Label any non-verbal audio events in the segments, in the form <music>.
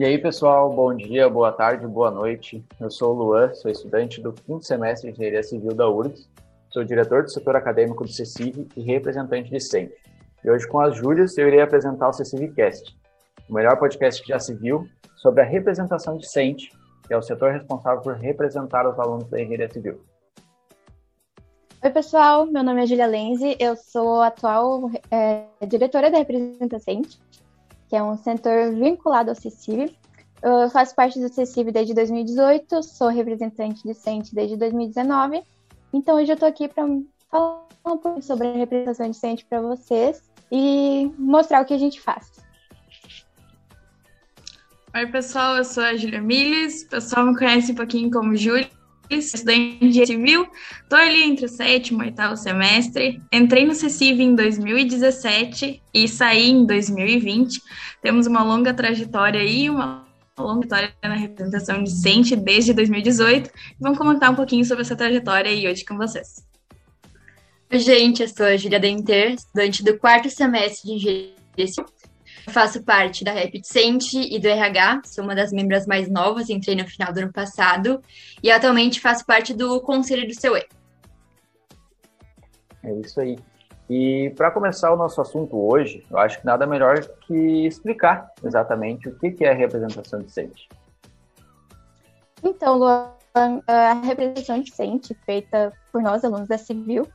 E aí, pessoal, bom dia, boa tarde, boa noite. Eu sou o Luan, sou estudante do quinto semestre de Engenharia Civil da URGS, sou diretor do setor acadêmico do CECIV e representante de SENT. E hoje, com as Júlias, eu irei apresentar o CECIVcast, o melhor podcast que já se viu sobre a representação de SENT, que é o setor responsável por representar os alunos da Engenharia Civil. Oi, pessoal, meu nome é Julia Lenze, eu sou atual é, diretora da Representação, que é um setor vinculado ao CECIV. Eu faço parte do CECIV desde 2018, sou representante de CENT desde 2019, então hoje eu estou aqui para falar um pouco sobre a representação de CENT para vocês e mostrar o que a gente faz. Oi, pessoal, eu sou a Julia Miles, o pessoal me conhece um pouquinho como Júlia, estudante de engenharia civil, estou ali entre o sétimo e oitavo semestre, entrei no CECIV em 2017 e saí em 2020. Temos uma longa trajetória aí, uma longa trajetória na representação decente desde 2018. Vamos comentar um pouquinho sobre essa trajetória aí hoje com vocês. Oi, gente, eu sou a Julia Denter, estudante do quarto semestre de engenharia civil faço parte da Repticente e do RH, sou uma das membros mais novas, entrei no final do ano passado e atualmente faço parte do conselho do CEUE. É isso aí. E para começar o nosso assunto hoje, eu acho que nada melhor que explicar exatamente o que é a representação decente. Então, Luan, a representação decente, feita por nós, alunos da Civil,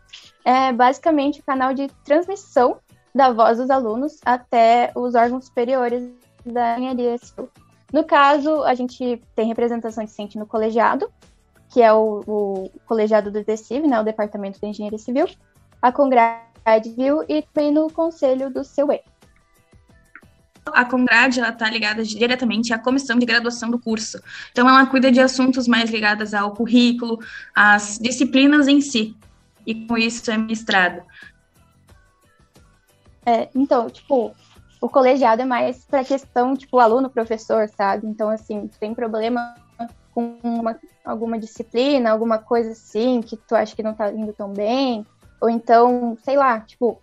é basicamente o canal de transmissão da voz dos alunos até os órgãos superiores da engenharia civil. No caso, a gente tem representação discente no colegiado, que é o, o colegiado do DECIV, né, o Departamento de Engenharia Civil, a Congrade Civil e também no conselho do CEUE. A Congrade está ligada diretamente à comissão de graduação do curso. Então, ela cuida de assuntos mais ligados ao currículo, às disciplinas em si. E com isso é ministrado. É, então, tipo, o colegiado é mais para questão, tipo, aluno-professor, sabe? Então, assim, tem problema com uma, alguma disciplina, alguma coisa assim, que tu acha que não tá indo tão bem, ou então, sei lá, tipo,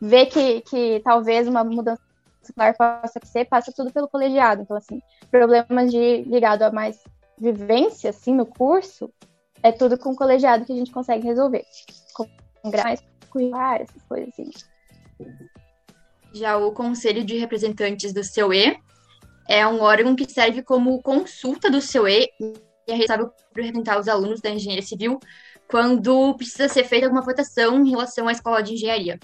ver que, que talvez uma mudança escolar possa ser, passa tudo pelo colegiado. Então, assim, problemas de ligado a mais vivência, assim, no curso, é tudo com o colegiado que a gente consegue resolver. Com mais curricular, essas coisas assim. Já o Conselho de Representantes do CEUE é um órgão que serve como consulta do CEUE e é responsável por representar os alunos da engenharia civil quando precisa ser feita alguma votação em relação à escola de engenharia.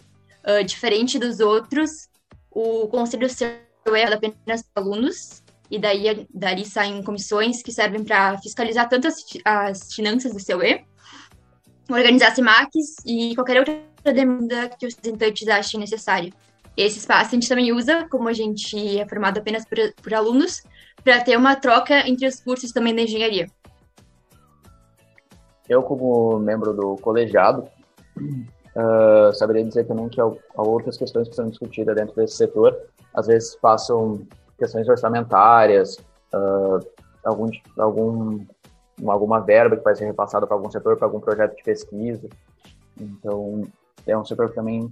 Uh, diferente dos outros, o Conselho do CEUE é apenas para alunos, e daí dali saem comissões que servem para fiscalizar tanto as, as finanças do CEUE, organizar CIMACs e qualquer outra demanda que os representantes achem necessária. Esse espaço a gente também usa, como a gente é formado apenas por, por alunos, para ter uma troca entre os cursos também da engenharia. Eu, como membro do colegiado, uh, saberia dizer também que há, outras questões que são discutidas dentro desse setor. Às vezes passam questões orçamentárias, uh, algum, algum, alguma verba que vai ser repassada para algum setor, para algum projeto de pesquisa. Então, é um setor que também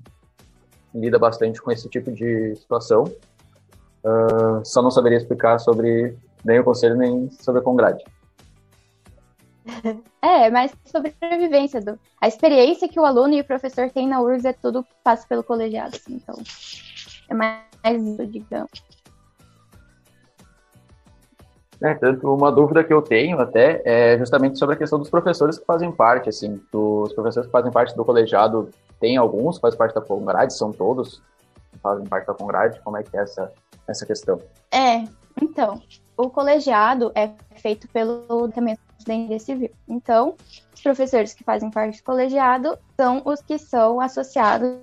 lida bastante com esse tipo de situação. Uh, só não saberia explicar sobre nem o conselho nem sobre a Congrade. <laughs> É, mas sobre a vivência, do, a experiência que o aluno e o professor têm na URGS é tudo passa pelo colegiado, assim, então é mais, digamos. É, tanto uma dúvida que eu tenho até é justamente sobre a questão dos professores que fazem parte, assim, os professores que fazem parte do colegiado, tem alguns que fazem parte da Congrade, são todos que fazem parte da Congrade, como é que é essa, essa questão? É, então, o colegiado é feito pelo Departamento da Engenharia Civil, então, os professores que fazem parte do colegiado são os que são associados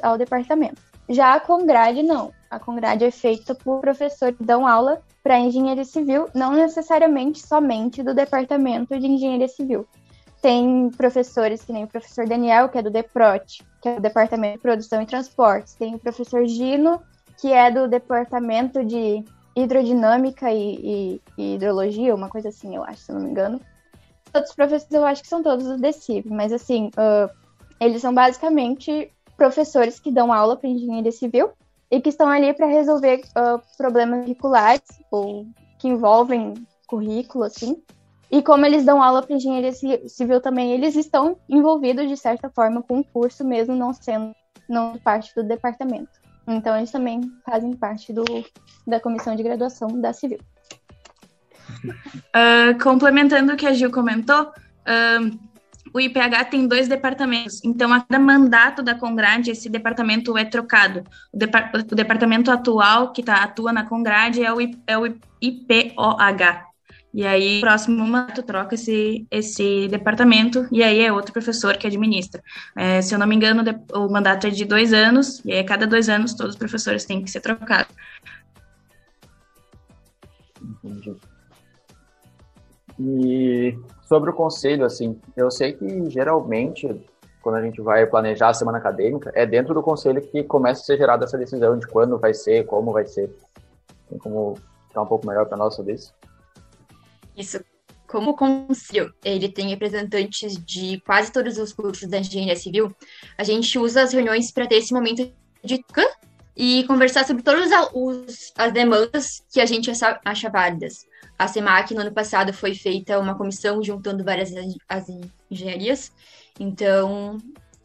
ao departamento. Já a Congrade, não. A Congrade é feita por professores que dão aula para engenharia civil, não necessariamente somente do departamento de engenharia civil. Tem professores que nem o professor Daniel, que é do DEPROT, que é do Departamento de Produção e Transportes. Tem o professor Gino, que é do Departamento de Hidrodinâmica e, e, e Hidrologia, uma coisa assim, eu acho, se não me engano. Outros professores eu acho que são todos do DECIV, mas assim, uh, eles são basicamente professores que dão aula para engenharia civil e que estão ali para resolver uh, problemas curriculares ou que envolvem currículo, assim. E como eles dão aula para engenharia civil também, eles estão envolvidos de certa forma com o curso, mesmo não sendo não parte do departamento. Então eles também fazem parte do, da comissão de graduação da civil. Uh, complementando o que a Gil comentou, uh, o IPH tem dois departamentos. Então, a cada mandato da Congrade, esse departamento é trocado. O, depar o departamento atual que tá, atua na Congrade é o, é o IPOH. E aí, o próximo mandato troca esse, esse departamento, e aí é outro professor que administra. É, se eu não me engano, o mandato é de dois anos, e aí a cada dois anos todos os professores têm que ser trocados. Entendi. E sobre o conselho, assim, eu sei que geralmente, quando a gente vai planejar a semana acadêmica, é dentro do conselho que começa a ser gerada essa decisão de quando vai ser, como vai ser. Tem como ficar um pouco melhor para nós sobre isso? Isso. Como o conselho ele tem representantes de quase todos os cursos da engenharia civil, a gente usa as reuniões para ter esse momento de e conversar sobre todas as demandas que a gente acha válidas. A SEMAC, no ano passado, foi feita uma comissão juntando várias as engenharias. Então,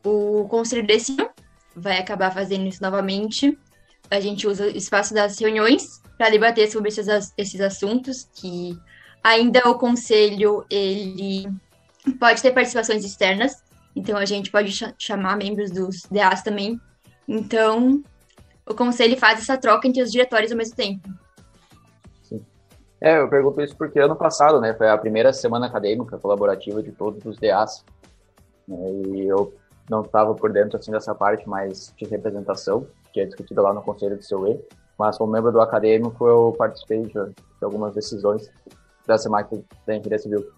o conselho desse ano vai acabar fazendo isso novamente. A gente usa o espaço das reuniões para debater sobre esses, esses assuntos que ainda o conselho ele pode ter participações externas, então a gente pode ch chamar membros dos DAs também. Então, o conselho faz essa troca entre os diretórios ao mesmo tempo. É, eu pergunto isso porque ano passado, né, foi a primeira semana acadêmica colaborativa de todos os DAs, né, e eu não estava por dentro, assim, dessa parte mais de representação, que é discutida lá no Conselho do CEUE, mas como membro do acadêmico eu participei de, de algumas decisões da SEMAC da Engenharia Civil.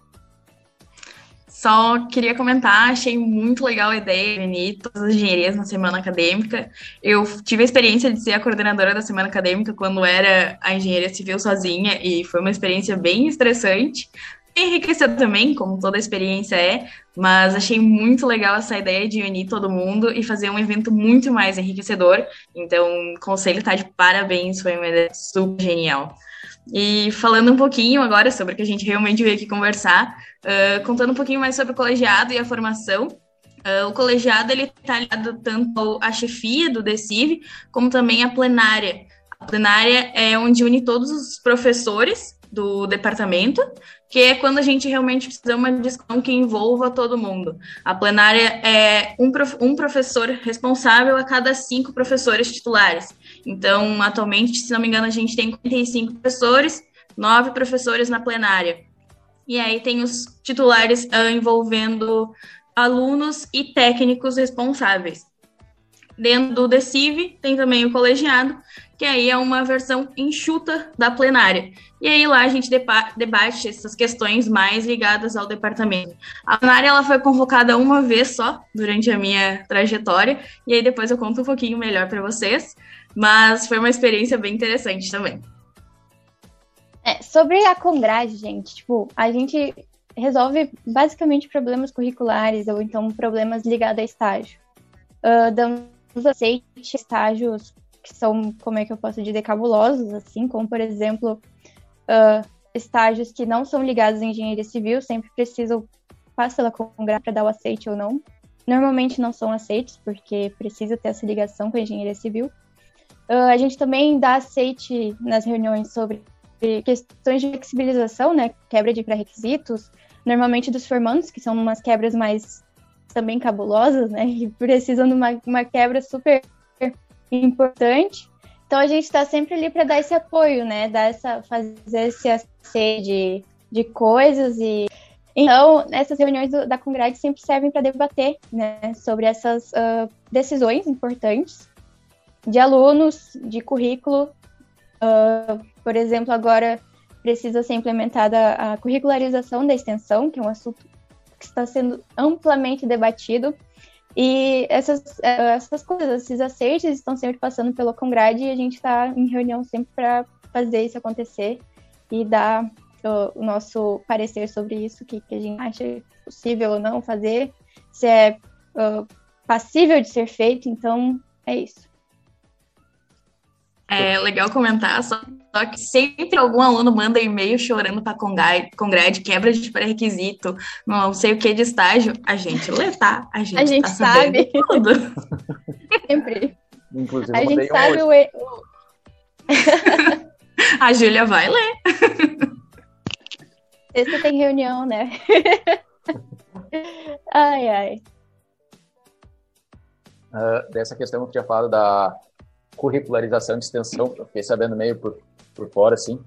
Só queria comentar, achei muito legal a ideia de unir todas as engenharias na semana acadêmica. Eu tive a experiência de ser a coordenadora da semana acadêmica quando era a engenharia civil sozinha e foi uma experiência bem estressante. Enriquecedor também, como toda experiência é, mas achei muito legal essa ideia de unir todo mundo e fazer um evento muito mais enriquecedor. Então, o conselho está de parabéns, foi uma ideia super genial. E falando um pouquinho agora sobre o que a gente realmente veio aqui conversar, uh, contando um pouquinho mais sobre o colegiado e a formação. Uh, o colegiado ele está ligado tanto à chefia do DECIV, como também à plenária. A plenária é onde une todos os professores do departamento, que é quando a gente realmente precisa de uma discussão que envolva todo mundo. A plenária é um, prof um professor responsável a cada cinco professores titulares. Então, atualmente, se não me engano, a gente tem 45 professores, nove professores na plenária. E aí tem os titulares uh, envolvendo alunos e técnicos responsáveis. Dentro do DECIV tem também o colegiado, que aí é uma versão enxuta da plenária. E aí lá a gente debate essas questões mais ligadas ao departamento. A plenária ela foi convocada uma vez só durante a minha trajetória, e aí depois eu conto um pouquinho melhor para vocês, mas foi uma experiência bem interessante também. É, sobre a Congrade, gente, tipo, a gente resolve basicamente problemas curriculares ou então problemas ligados a estágio. Uh, damos aceite estágios que são, como é que eu posso dizer, cabulosos, assim, como, por exemplo, uh, estágios que não são ligados à engenharia civil, sempre precisam passar pela Congra para dar o aceite ou não. Normalmente não são aceitos, porque precisa ter essa ligação com a engenharia civil. Uh, a gente também dá aceite nas reuniões sobre questões de flexibilização, né, quebra de pré-requisitos, normalmente dos formandos, que são umas quebras mais também cabulosas, né, que <laughs> precisam de uma, uma quebra super importante. Então a gente está sempre ali para dar esse apoio, né? Dar essa, fazer esse acesso de, de coisas e então essas reuniões do, da Congrade sempre servem para debater, né? Sobre essas uh, decisões importantes de alunos, de currículo. Uh, por exemplo, agora precisa ser implementada a curricularização da extensão, que é um assunto que está sendo amplamente debatido e essas, é, essas coisas, esses acertos estão sempre passando pelo Congrade e a gente está em reunião sempre para fazer isso acontecer e dar o, o, nosso parecer sobre isso, que, que a gente acha possível ou não fazer, se é uh, passível de ser feito, então é isso. É legal comentar, só, só que sempre algum aluno manda e-mail chorando para Congrade, quebra de pré-requisito, não sei o que de estágio. A gente lê, tá? A gente, a gente tá sabe. tudo. <laughs> Sempre. Inclusive, A gente um sabe hoje. o. <laughs> A Júlia vai ler. <laughs> Sexta tem reunião, né? ai, ai. Ah, dessa questão que eu tinha falado da curricularização de extensão, eu fiquei sabendo meio por, por fora, assim,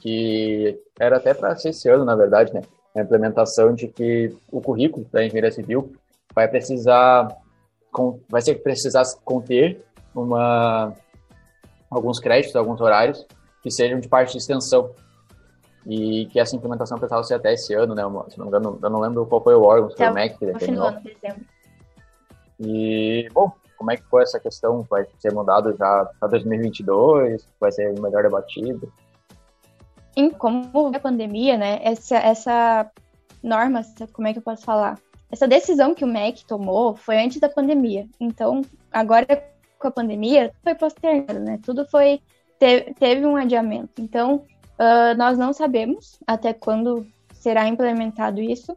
que era até para ser esse ano, na verdade, né? A implementação de que o currículo da engenharia civil vai precisar, vai ser precisar conter uma, alguns créditos, alguns horários que sejam de parte de extensão. E que essa implementação precisava ser até esse ano, né? Se não me engano, eu não lembro qual foi o órgão, se foi o Até MEC que determinou. E, bom, como é que foi essa questão? Vai ser mudado já para 2022? Vai ser melhor debatido? Em como a pandemia, né? Essa, essa norma, como é que eu posso falar? Essa decisão que o MEC tomou foi antes da pandemia. Então, agora com a pandemia, foi postergado, né? Tudo foi. te- teve um adiamento. Então, ah, nós não sabemos até quando será implementado isso,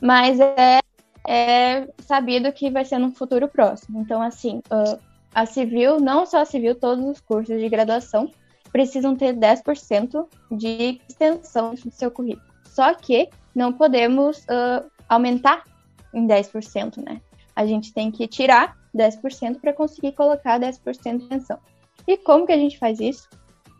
mas é, é sabido que vai ser no futuro próximo. Então, assim, ah, a civil, não só a civil, todos os cursos de graduação precisam ter 10% de extensão do seu currículo. Só que não podemos ah, aumentar em 10%, né? A gente tem que tirar 10% para conseguir colocar 10% de extensão. E como que a gente faz isso?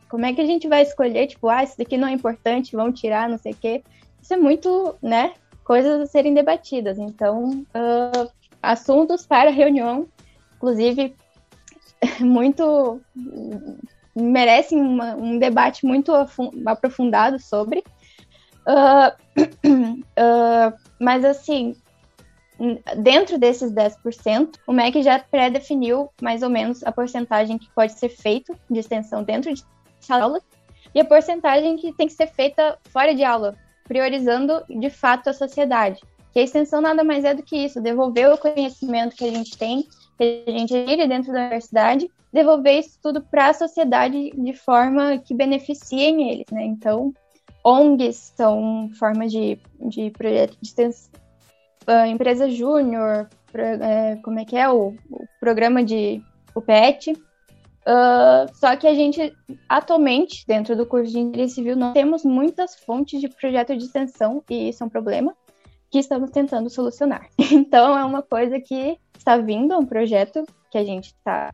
Como é que a gente vai escolher, tipo, ah, isso daqui não é importante, vamos tirar, não sei o quê? Isso é muito, né, coisas a serem debatidas. Então, ah, assuntos para reunião, inclusive, <laughs> muito merecem uma- um debate muito aprofundado sobre. Ah, <clears throat> ah, mas assim, dentro desses 10%, o MEC já pré-definiu mais ou menos a porcentagem que pode ser feito de extensão dentro de sala de aula e a porcentagem que tem que ser feita fora de aula, priorizando de fato a sociedade. Que a extensão nada mais é do que isso, devolver o conhecimento que a gente tem, que a gente adquire dentro da universidade, devolver isso tudo para a sociedade de forma que beneficiem eles, né? Então, ONGs são formas de, de projeto de extensão, ah, empresa júnior, pro- é, como é que é o, o programa de o PET. Ah, só que a gente, atualmente, dentro do curso de Engenharia Civil, não temos muitas fontes de projeto de extensão, e isso é um problema que estamos tentando solucionar. <laughs> Então, é uma coisa que está vindo, é um projeto que a gente está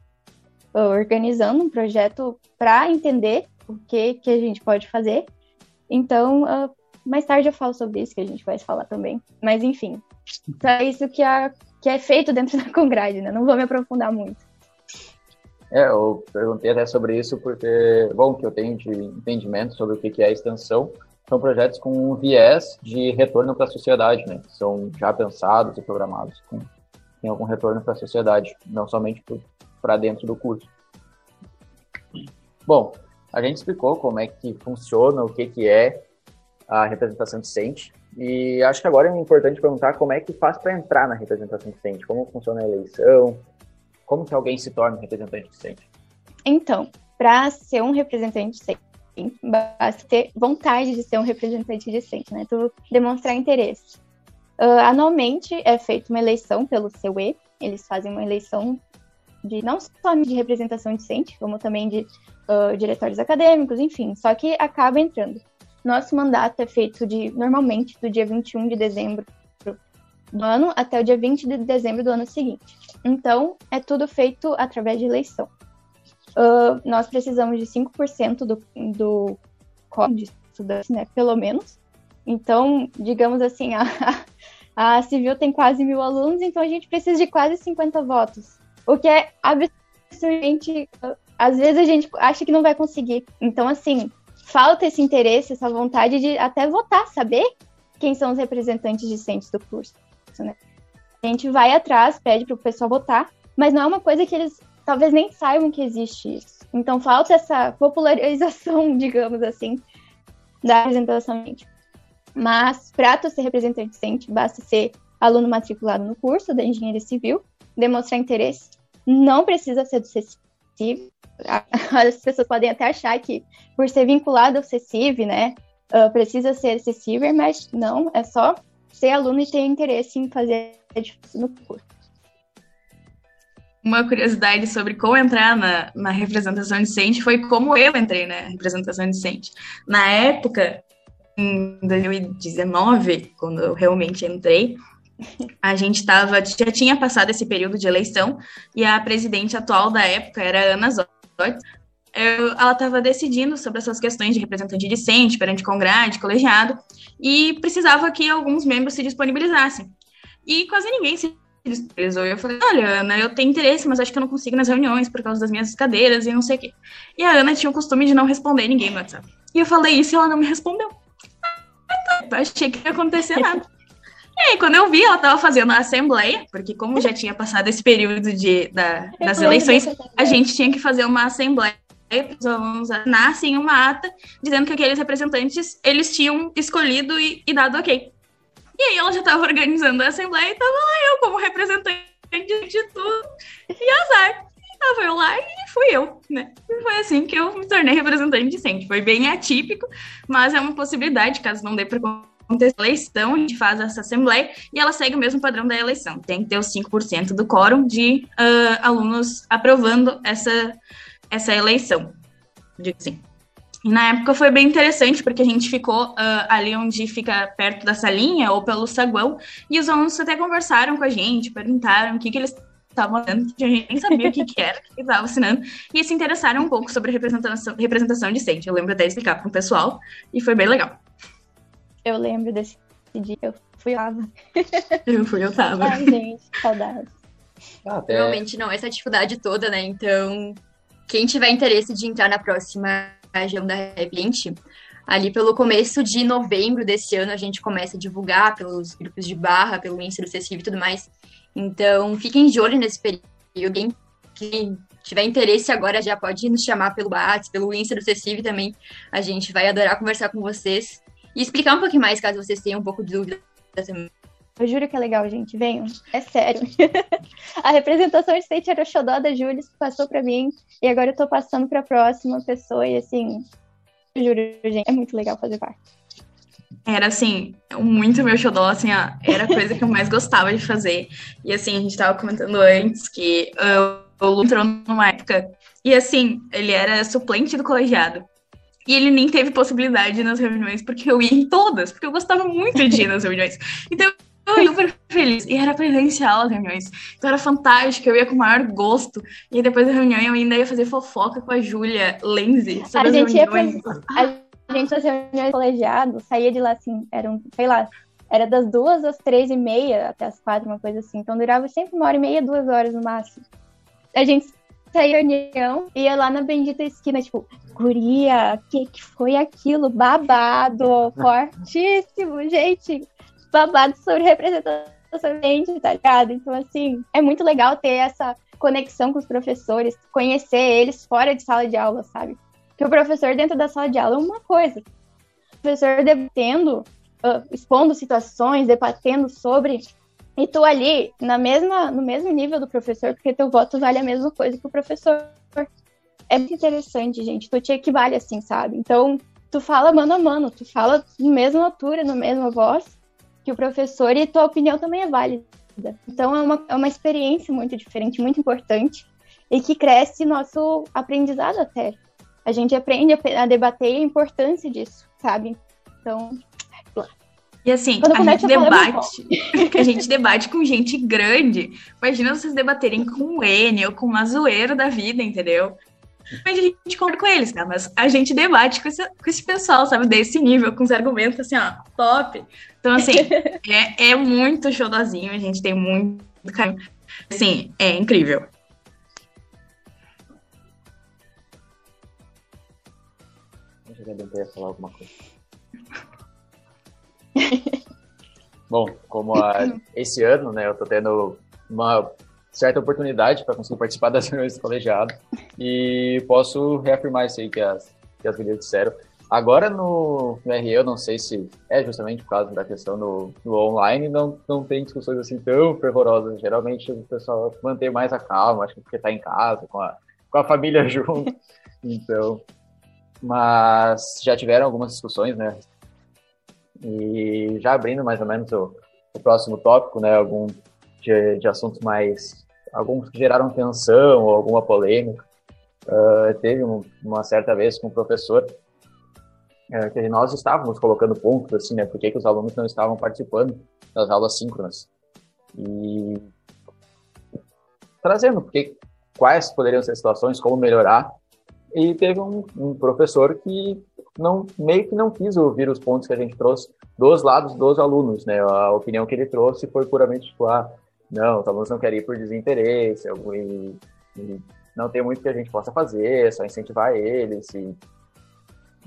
ah, organizando, um projeto para entender o que, que a gente pode fazer. Então, ah, mais tarde eu falo sobre isso, que a gente vai falar também. Mas, enfim, é isso que, a, que é feito dentro <laughs> da Congrade, né? Não vou me aprofundar muito. É, eu perguntei até sobre isso porque, bom, que eu tenho de entendimento sobre o que é extensão, são projetos com um viés de retorno para a sociedade, né? São já pensados e programados com tem algum retorno para a sociedade, não somente para dentro do curso. Bom, a gente explicou como é que funciona, o que que é a representação discente, e acho que agora é importante perguntar como é que faz para entrar na representação discente, como funciona a eleição, como que alguém se torna um representante discente. Então, para ser um representante decente, basta ter vontade de ser um representante decente, né? Tu demonstrar interesse. Ah, anualmente é feita uma eleição pelo CUE, eles fazem uma eleição de não só de representação decente, como também de ah, diretórios acadêmicos, enfim, só que acaba entrando. Nosso mandato é feito de normalmente do dia 21 de dezembro do ano até o dia 20 de dezembro do ano seguinte. Então, é tudo feito através de eleição. Uh, nós precisamos de 5% do, do de estudantes, né? Pelo menos. Então, digamos assim, a, a Civil tem quase mil alunos, então a gente precisa de quase 50 votos. O que é absurdamente. uh, Às vezes a gente acha que não vai conseguir. Então, assim, falta esse interesse, essa vontade de até votar, saber quem são os representantes discentes do curso. Né? A gente vai atrás, pede para o pessoal votar, mas não é uma coisa que eles talvez nem saibam que existe isso. Então falta essa popularização, <laughs> digamos assim, da representação gente. Mas para tu ser representante decente, basta ser aluno matriculado no curso da engenharia civil, demonstrar interesse, não precisa ser do CECIV. <laughs> As pessoas podem até achar que, por ser vinculado ao CECIV, né, uh, precisa ser CECIVer, mas não, é só ser aluno e ter interesse em fazer no curso. Uma curiosidade sobre como entrar na, na representação discente foi como eu entrei na representação discente. Na época, em 2019, quando eu realmente entrei, a gente tava, já tinha passado esse período de eleição e a presidente atual da época era Ana Zotti. Ela estava decidindo sobre essas questões de representante discente perante congrade, colegiado, e precisava que alguns membros se disponibilizassem. E quase ninguém se disponibilizou. E eu falei, olha, Ana, eu tenho interesse, mas acho que eu não consigo nas reuniões por causa das minhas cadeiras e não sei o quê. E a Ana tinha o costume de não responder ninguém no WhatsApp. E eu falei isso e ela não me respondeu. Eu achei que não ia acontecer nada. E aí, quando eu vi, ela estava fazendo a assembleia, porque como já tinha passado esse período de, da, das eleições, a gente tinha que fazer uma assembleia os alunos assinassem uma ata dizendo que aqueles representantes eles tinham escolhido e, e dado ok. E aí ela já estava organizando a assembleia e estava lá eu como representante de tudo. E azar. Estava eu lá e fui eu, né? E foi assim que eu me tornei representante decente. Foi bem atípico, mas é uma possibilidade, caso não dê para acontecer a eleição, a gente faz essa assembleia e ela segue o mesmo padrão da eleição. Tem que ter os 5% do quórum de uh, alunos aprovando essa, essa eleição. Digo assim. E na época foi bem interessante, porque a gente ficou uh, ali onde fica perto da salinha, ou pelo saguão, e os alunos até conversaram com a gente, perguntaram o que, que eles estavam fazendo, que a gente nem sabia o que, que era, que estava assinando, e se interessaram um pouco sobre representação, representação decente. Eu lembro até de explicar para o pessoal, e foi bem legal. Eu lembro desse dia, eu fui Ava. Eu fui, eu tava. Ai, gente, saudades. Ah, até... Realmente não, essa dificuldade toda, né? Então, quem tiver interesse de entrar na próxima região da Rep20, ali pelo começo de novembro desse ano a gente começa a divulgar pelos grupos de barra, pelo Insta do CECIV e tudo mais. Então, fiquem de olho nesse período. Quem tiver interesse agora já pode nos chamar pelo WhatsApp, pelo Insta do CECIV também. A gente vai adorar conversar com vocês e explicar um pouquinho mais, caso vocês tenham um pouco de dúvida também. Eu juro que é legal, gente. Venham. É sério. <laughs> a representação de State era o xodó da Júlia, passou para mim. E agora eu tô passando pra próxima pessoa. E assim, eu juro, gente, é muito legal fazer parte. Era assim, muito meu xodó, assim, ó, era a coisa que eu mais gostava de fazer. E assim, a gente tava comentando antes que uh, o Lu entrou numa época. E assim, ele era suplente do colegiado. E ele nem teve possibilidade nas reuniões, porque eu ia em todas, porque eu gostava muito de ir nas reuniões. Então eu ia super feliz. E era presencial as reuniões. Então era fantástico, eu ia com o maior gosto. E aí, depois da reunião eu ainda ia fazer fofoca com a Júlia Lenzi a gente. Ia pra... A gente fazia reuniões colegiado, saía de lá assim, eram, sei lá, era das duas às três e meia até as quatro, uma coisa assim. Então durava sempre uma hora e meia, duas horas no máximo. A gente saía reunião, ia lá na bendita esquina, tipo, guria, que que foi aquilo? Babado, fortíssimo, gente babado sobre representação gente, tá ligado? Então, assim, é muito legal ter essa conexão com os professores, conhecer eles fora de sala de aula, sabe? Porque o professor dentro da sala de aula é uma coisa. O professor debatendo, uh, expondo situações, debatendo sobre. E tu ali, na mesma, no mesmo nível do professor, porque teu voto vale a mesma coisa que o professor. É muito interessante, gente. Tu te equivale assim, sabe? Então, tu fala mano a mano, tu fala na mesma altura, na mesma voz, que o professor e tua opinião também é válida. Então é uma, é uma experiência muito diferente, muito importante e que cresce nosso aprendizado até. A gente aprende a, a debater a importância disso, sabe? Então, e assim, a gente debate, <laughs> a gente debate com gente grande. Imagina vocês debaterem com o N ou com uma zoeira da vida, entendeu? Mas a gente concorda com eles, tá? Mas a gente debate com esse, com esse pessoal, sabe? Desse nível, com os argumentos assim, ó, top. Então, assim, <laughs> é, é muito showzinho, a gente tem muito carinho. Assim, é incrível. Eu tentei falar alguma coisa. <laughs> Bom, como a, <laughs> esse ano, né, eu tô tendo uma certa oportunidade para conseguir participar das reuniões do colegiado e posso reafirmar isso aí que as, que as meninas disseram. Agora no, no RE, eu não sei se é justamente por causa da questão do, do online, não, não tem discussões assim tão fervorosas. Geralmente o pessoal mantém mais a calma, acho que porque está em casa, com a, com a família <laughs> junto. Então, mas já tiveram algumas discussões, né? E já abrindo mais ou menos o, o próximo tópico, né? Algum de, de, assuntos mais, alguns que geraram tensão ou alguma polêmica. Uh, teve um, uma certa vez com o professor uh, que nós estávamos colocando pontos assim, né? Por que, que os alunos não estavam participando das aulas síncronas? E trazendo porque quais poderiam ser situações, como melhorar. E teve um, um, professor que não meio que não quis ouvir os pontos que a gente trouxe dos lados dos alunos, né? A opinião que ele trouxe foi puramente tipo, ah, não, os alunos não querem ir por desinteresse, e, e não tem muito que a gente possa fazer, é só incentivar eles. E...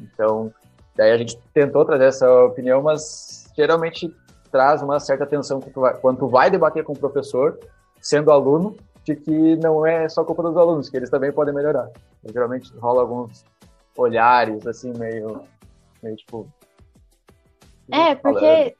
Então, daí a gente tentou trazer essa opinião, mas geralmente traz uma certa tensão quando tu vai, quando tu vai debater com o professor, sendo aluno, de que não é só culpa dos alunos, que eles também podem melhorar. geralmente rola alguns olhares, assim, meio, meio tipo. É, porque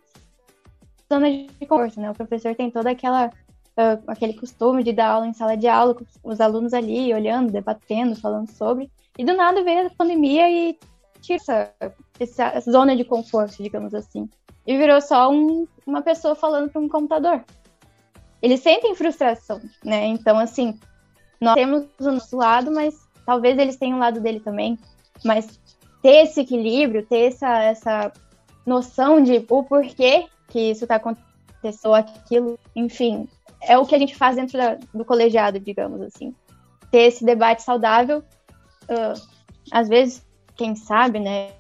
zona de conforto, né? O professor tem toda aquela. Uh, aquele costume de dar aula em sala de aula, com os alunos ali olhando, debatendo, falando sobre. E do nada veio a pandemia e tira essa, essa zona de conforto, digamos assim. E virou só um, uma pessoa falando para um computador eles sentem frustração, né? Então, assim, nós temos o nosso lado, mas talvez eles tenham o lado dele também. Mas ter esse equilíbrio, ter essa, essa noção de o porquê que isso está acontecendo, aquilo, enfim, é o que a gente faz dentro da, do colegiado, digamos assim. Ter esse debate saudável, uh, às vezes, quem sabe, né,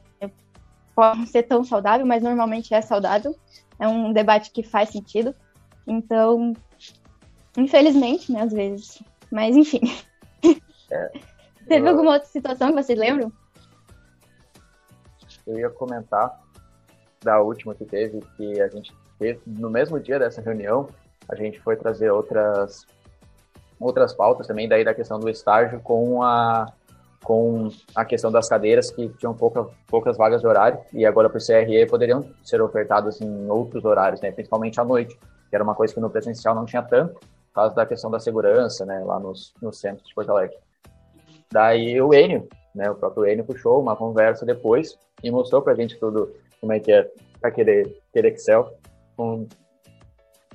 pode não ser tão saudável, mas normalmente é saudável. É um debate que faz sentido. Então, Infelizmente, né, às vezes. Mas enfim. É, <laughs> Teve eu... alguma outra situação que vocês lembram? Eu ia comentar da última que teve, que a gente teve, no mesmo dia dessa reunião, a gente foi trazer outras outras pautas também daí da questão do estágio com a com a questão das cadeiras que tinham pouca, poucas vagas de horário e agora para o CRE poderiam ser ofertadas em outros horários, né, principalmente à noite, que era uma coisa que no presencial não tinha tanto por causa da questão da segurança, né, lá nos, no centro de Porto Alegre. Daí o Enio, né, o próprio Enio puxou uma conversa depois e mostrou pra gente tudo, como é que é aquele, aquele Excel, com,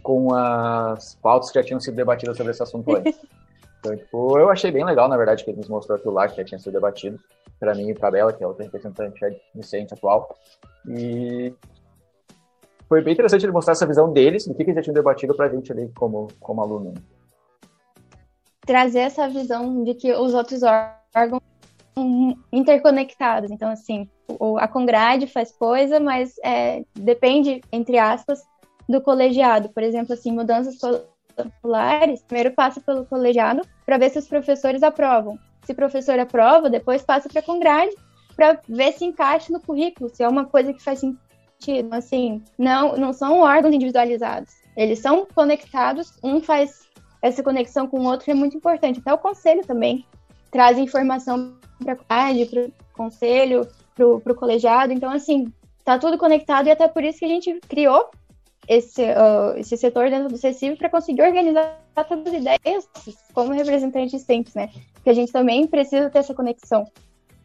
com as pautas que já tinham sido debatidas sobre esse assunto antes. <laughs> Então, tipo, eu achei bem legal, na verdade, que ele nos mostrou aquilo lá que já tinha sido debatido, para mim e para Bela, que é outra representante Vicente atual. E foi bem interessante ele mostrar essa visão deles, do que, que eles já tinham debatido para a gente ali como, como aluno. Trazer essa visão de que os outros órgãos interconectados. Então, assim, a Congrade faz coisa, mas é, depende, entre aspas, do colegiado. Por exemplo, assim, mudanças curriculares, primeiro passa pelo colegiado para ver se os professores aprovam. Se o professor aprova, depois passa para a Congrade para ver se encaixa no currículo, se é uma coisa que faz sentido. Assim, não, não são órgãos individualizados. Eles são conectados, um faz essa conexão com o outro, é muito importante. Até o conselho também traz informação para a comunidade, para o conselho, para o colegiado. Então, assim, tá tudo conectado e até por isso que a gente criou esse, uh, esse setor dentro do CECIV para conseguir organizar todas as ideias como representantes sempre, né? Porque a gente também precisa ter essa conexão.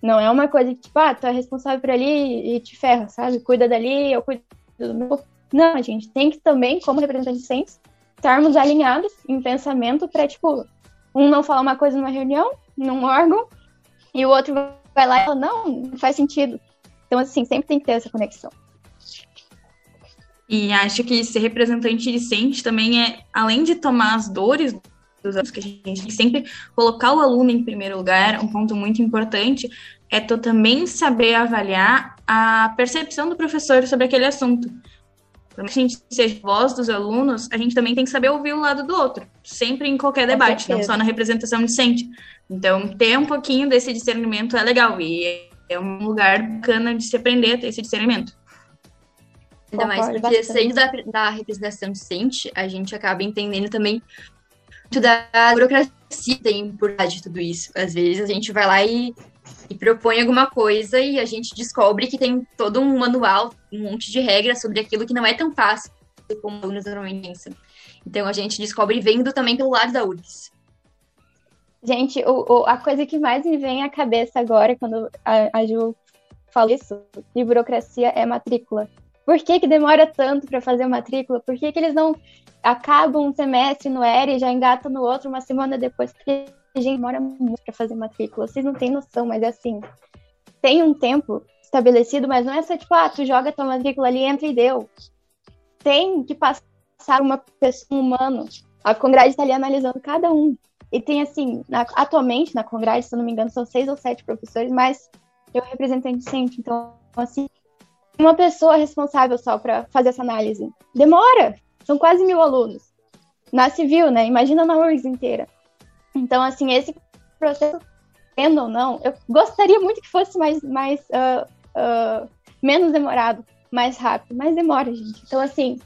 Não é uma coisa que, tipo, ah, tu é responsável por ali e te ferra, sabe? Cuida dali, eu cuido do meu. Não, a gente tem que também, como representante de ciência, estarmos alinhados em pensamento para, tipo, um não falar uma coisa numa reunião, num órgão, e o outro vai lá e fala, não, não faz sentido. Então, assim, sempre tem que ter essa conexão. E acho que ser representante discente também é, além de tomar as dores dos anos que a gente tem que sempre colocar o aluno em primeiro lugar, um ponto muito importante é tu também saber avaliar a percepção do professor sobre aquele assunto. Por que a gente seja voz dos alunos, a gente também tem que saber ouvir o lado do outro, sempre em qualquer debate, não só na representação docente. Então, ter um pouquinho desse discernimento é legal e é um lugar bacana de se aprender a ter esse discernimento. Ainda mais porque, saindo da, da representação docente, a gente acaba entendendo também muito da burocracia tem por trás de tudo isso. Às vezes a gente vai lá e, e propõe alguma coisa e a gente descobre que tem todo um manual, um monte de regras sobre aquilo que não é tão fácil como alunos normalmente pensam. Então a gente descobre vendo também pelo lado da URGS. Gente, o, o, a coisa que mais me vem à cabeça agora, quando a, a Ju fala isso, de burocracia, é matrícula. Por que, que demora tanto para fazer matrícula? Por que, que eles não acabam um semestre no ERE e já engatam no outro uma semana depois? Porque gente demora muito para fazer matrícula. Vocês não têm noção, mas é assim. Tem um tempo estabelecido, mas não é só tipo, ah, tu joga tua matrícula ali, entra e deu. Tem que passar uma pessoa, um humano. A Congrade está ali analisando cada um. E tem, assim, na, atualmente na Congrade, se eu não me engano, são seis ou sete professores, mas eu representante docente. Então, assim, uma pessoa responsável só para fazer essa análise. Demora! São quase mil alunos. Na civil, né? Imagina na URGS inteira. Então, assim, esse processo, tendo ou não, eu gostaria muito que fosse mais, mais uh, uh, menos demorado, mais rápido, mas demora, gente. Então, assim,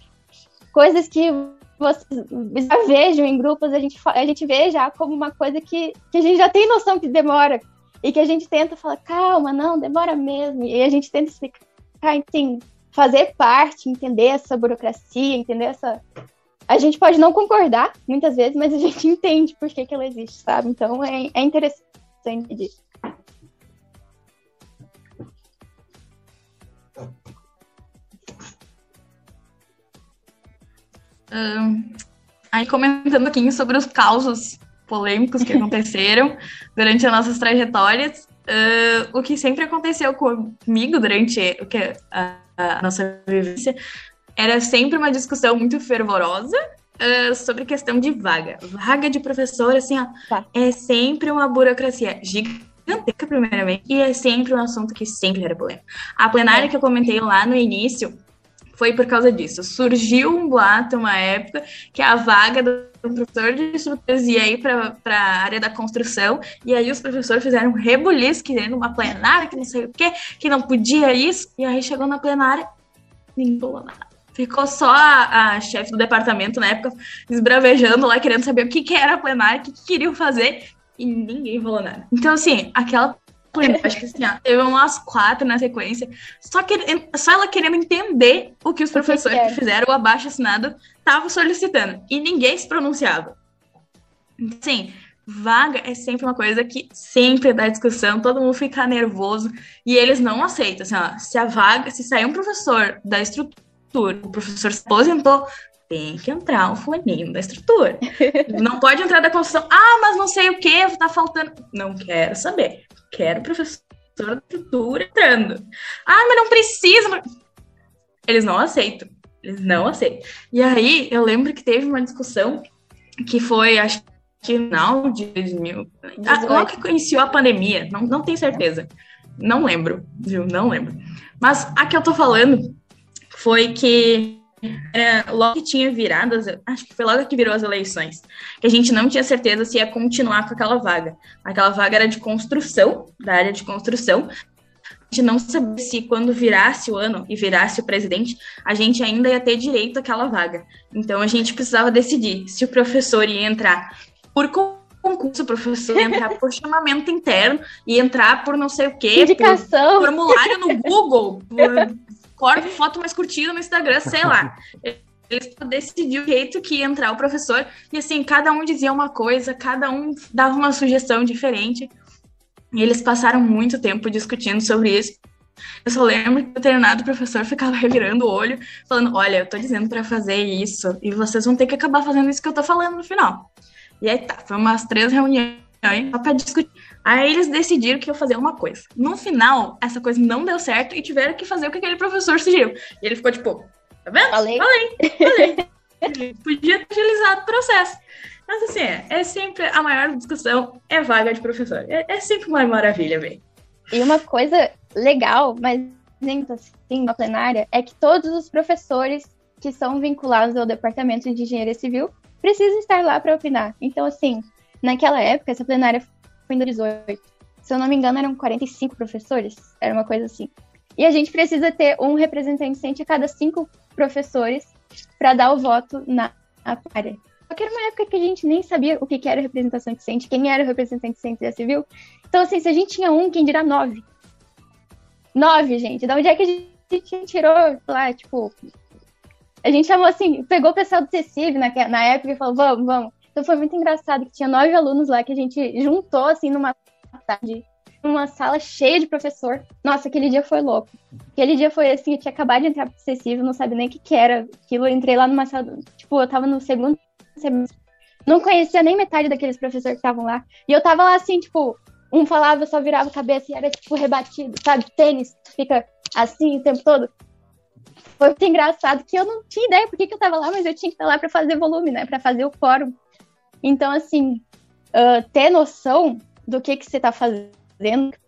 coisas que vocês já vejam em grupos, a gente, a gente vê já como uma coisa que, que a gente já tem noção que demora. E que a gente tenta falar, calma, não, demora mesmo. E a gente tenta explicar, enfim, fazer parte, entender essa burocracia, entender essa. A gente pode não concordar muitas vezes, mas a gente <laughs> entende por que, que ela existe, sabe? Então é, é interessante disso. aí comentando um pouquinho sobre os causos polêmicos que aconteceram <laughs> durante as nossas trajetórias, uh, o que sempre aconteceu comigo durante o que a, a nossa vivência era sempre uma discussão muito fervorosa uh, sobre questão de vaga. Vaga de professor, assim, ó, tá. é sempre uma burocracia gigantesca, primeiramente, e é sempre um assunto que sempre era polêmico. A plenária é. que eu comentei lá no início foi por causa disso. Surgiu um boato, uma época, que a vaga do professor de estruturas ia ir para a área da construção, e aí os professores fizeram um rebuliço, querendo uma plenária, que não sei o quê, que não podia isso, e aí chegou na plenária, ninguém falou nada. Ficou só a, a chefe do departamento na época esbravejando lá, querendo saber o que, que era a plenária, o que, que queriam fazer, e ninguém falou nada. Então, assim, aquela acho que assim, ó, teve umas quatro na sequência. Só, que, só ela querendo entender o que os professores que, que fizeram o abaixo assinado estavam solicitando. E ninguém se pronunciava. Sim, vaga é sempre uma coisa que sempre dá discussão, todo mundo fica nervoso e eles não aceitam. Assim, ó, se a vaga, se sair um professor da estrutura, o professor se aposentou, tem que entrar um fulaninho da estrutura. <laughs> não pode entrar da construção. Ah, mas não sei o que, tá faltando. Não quero saber quero professor da estrutura entrando. Ah, mas não precisa. Eles não aceitam. Eles não aceitam. E aí, eu lembro que teve uma discussão que foi, acho que final de 2000. Ah, logo que iniciou a pandemia, não, não tenho certeza. Não lembro, viu? Não lembro. Mas a que eu tô falando foi que era logo que tinha virado, acho que foi logo que virou as eleições, que a gente não tinha certeza se ia continuar com aquela vaga. Aquela vaga era de construção, da área de construção. A gente não sabia se quando virasse o ano e virasse o presidente, a gente ainda ia ter direito àquela vaga. Então a gente precisava decidir se o professor ia entrar por concurso, o professor ia entrar por chamamento interno, ia entrar por não sei o quê, Indicação. por formulário no Google, por corta foto mais curtida no Instagram, sei lá. <laughs> Eles decidiu o jeito que ia entrar o professor, e assim, cada um dizia uma coisa, cada um dava uma sugestão diferente. E eles passaram muito tempo discutindo sobre isso. Eu só lembro que o determinado professor ficava <laughs> revirando o olho, falando: Olha, eu tô dizendo para fazer isso, e vocês vão ter que acabar fazendo isso que eu tô falando no final. E aí tá, foi umas três reuniões só pra discutir. Aí eles decidiram que iam fazer uma coisa. No final, essa coisa não deu certo e tiveram que fazer o que aquele professor sugeriu. E ele ficou tipo, tá vendo? Falei. Falei, falei. <laughs> Podia ter agilizado o processo. Mas assim, é, é, sempre a maior discussão é vaga de professor. É, é sempre uma maravilha, velho. E uma coisa legal, mas assim, na plenária, é que todos os professores que são vinculados ao departamento de engenharia civil precisam estar lá para opinar. Então, assim, naquela época, essa plenária foi em 2018. Se eu não me engano, eram 45 professores, era uma coisa assim. E a gente precisa ter um representante docente a cada cinco professores para dar o voto na, área. Só que era uma época que a gente nem sabia o que era representação docente, quem era o representante docente da civil. Então, assim, se a gente tinha um, quem dirá nove? Nove, gente. Da onde é que a gente tirou lá, tipo. A gente chamou assim, pegou o pessoal do CECIV na, na época e falou: vamos, vamos. Então foi muito engraçado que tinha nove alunos lá que a gente juntou assim numa tarde, numa sala cheia de professor. Nossa, aquele dia foi louco. Aquele dia foi assim, eu tinha acabado de entrar pro acessível, não sabia nem o que, que era aquilo. Eu entrei lá numa sala, tipo, eu tava no segundo semestre. Não conhecia nem metade daqueles professores que estavam lá. E eu tava lá assim, tipo, um falava, só virava a cabeça e era tipo rebatido, sabe? Tênis, fica assim o tempo todo. Foi muito engraçado que eu não tinha ideia por que, que eu tava lá, mas eu tinha que estar lá para fazer volume, né? Para fazer o fórum. Então, assim, uh, ter noção do que, que você tá fazendo,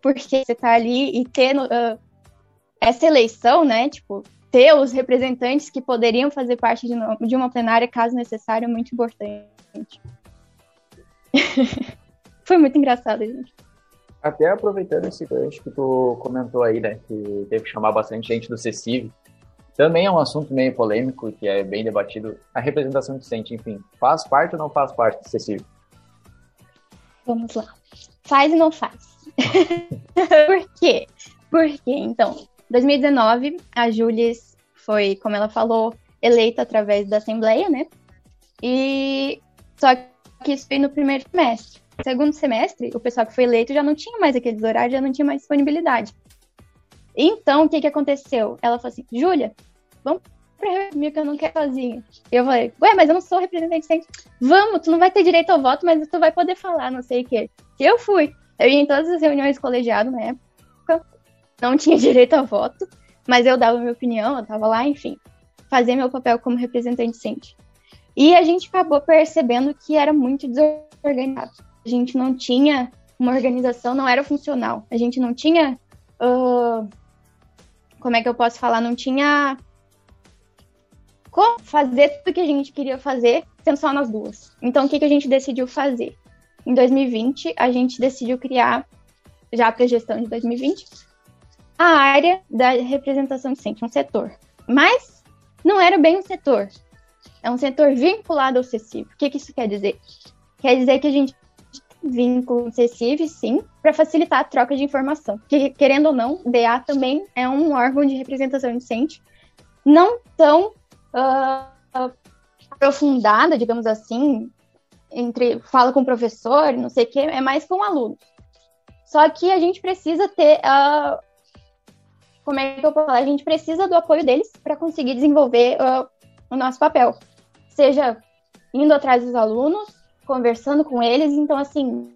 por que você tá ali e ter uh, essa eleição, né? Tipo, ter os representantes que poderiam fazer parte de, de uma plenária, caso necessário, é muito importante. <laughs> Foi muito engraçado, gente. Até aproveitando esse gancho que tu comentou aí, né, que teve que chamar bastante gente do CECIV, também é um assunto meio polêmico, que é bem debatido, a representação decente, enfim, faz parte ou não faz parte do CECIV? Vamos lá. Faz e não faz. <laughs> Por quê? Porque, então, 2019, a Julis foi, como ela falou, eleita através da Assembleia, né? E só que isso foi no primeiro semestre segundo semestre, o pessoal que foi eleito já não tinha mais aqueles horários, já não tinha mais disponibilidade. Então, o que que aconteceu? Ela falou assim, Júlia, vamos pra reunião que eu não quero sozinha. E eu falei, ué, mas eu não sou representante sempre. Vamos, tu não vai ter direito ao voto, mas tu vai poder falar, não sei o quê. Eu fui. Eu ia em todas as reuniões colegiado na época, não tinha <laughs> direito ao voto, mas eu dava minha opinião, eu tava lá, enfim, fazia meu papel como representante decente. E a gente acabou percebendo que era muito desorganizado a gente não tinha uma organização, não era funcional. A gente não tinha. Uh, como é que eu posso falar? Não tinha como fazer tudo que a gente queria fazer sendo só nós duas. Então, o que, que a gente decidiu fazer? Em 2020, a gente decidiu criar, já para a gestão de 2020, a área da representação docente, um setor. Mas não era bem um setor. É um setor vinculado ao CECIV. O que, que isso quer dizer? Quer dizer que a gente vínculo CECIV, sim, para facilitar a troca de informação. Que, querendo ou não, DA também é um órgão de representação docente, não tão uh, aprofundada, digamos assim, entre fala com o professor, não sei o que, é mais com alunos. Só que a gente precisa ter, uh, como é que eu falar? A gente precisa do apoio deles para conseguir desenvolver uh, o nosso papel. Seja indo atrás dos alunos, conversando com eles, então assim,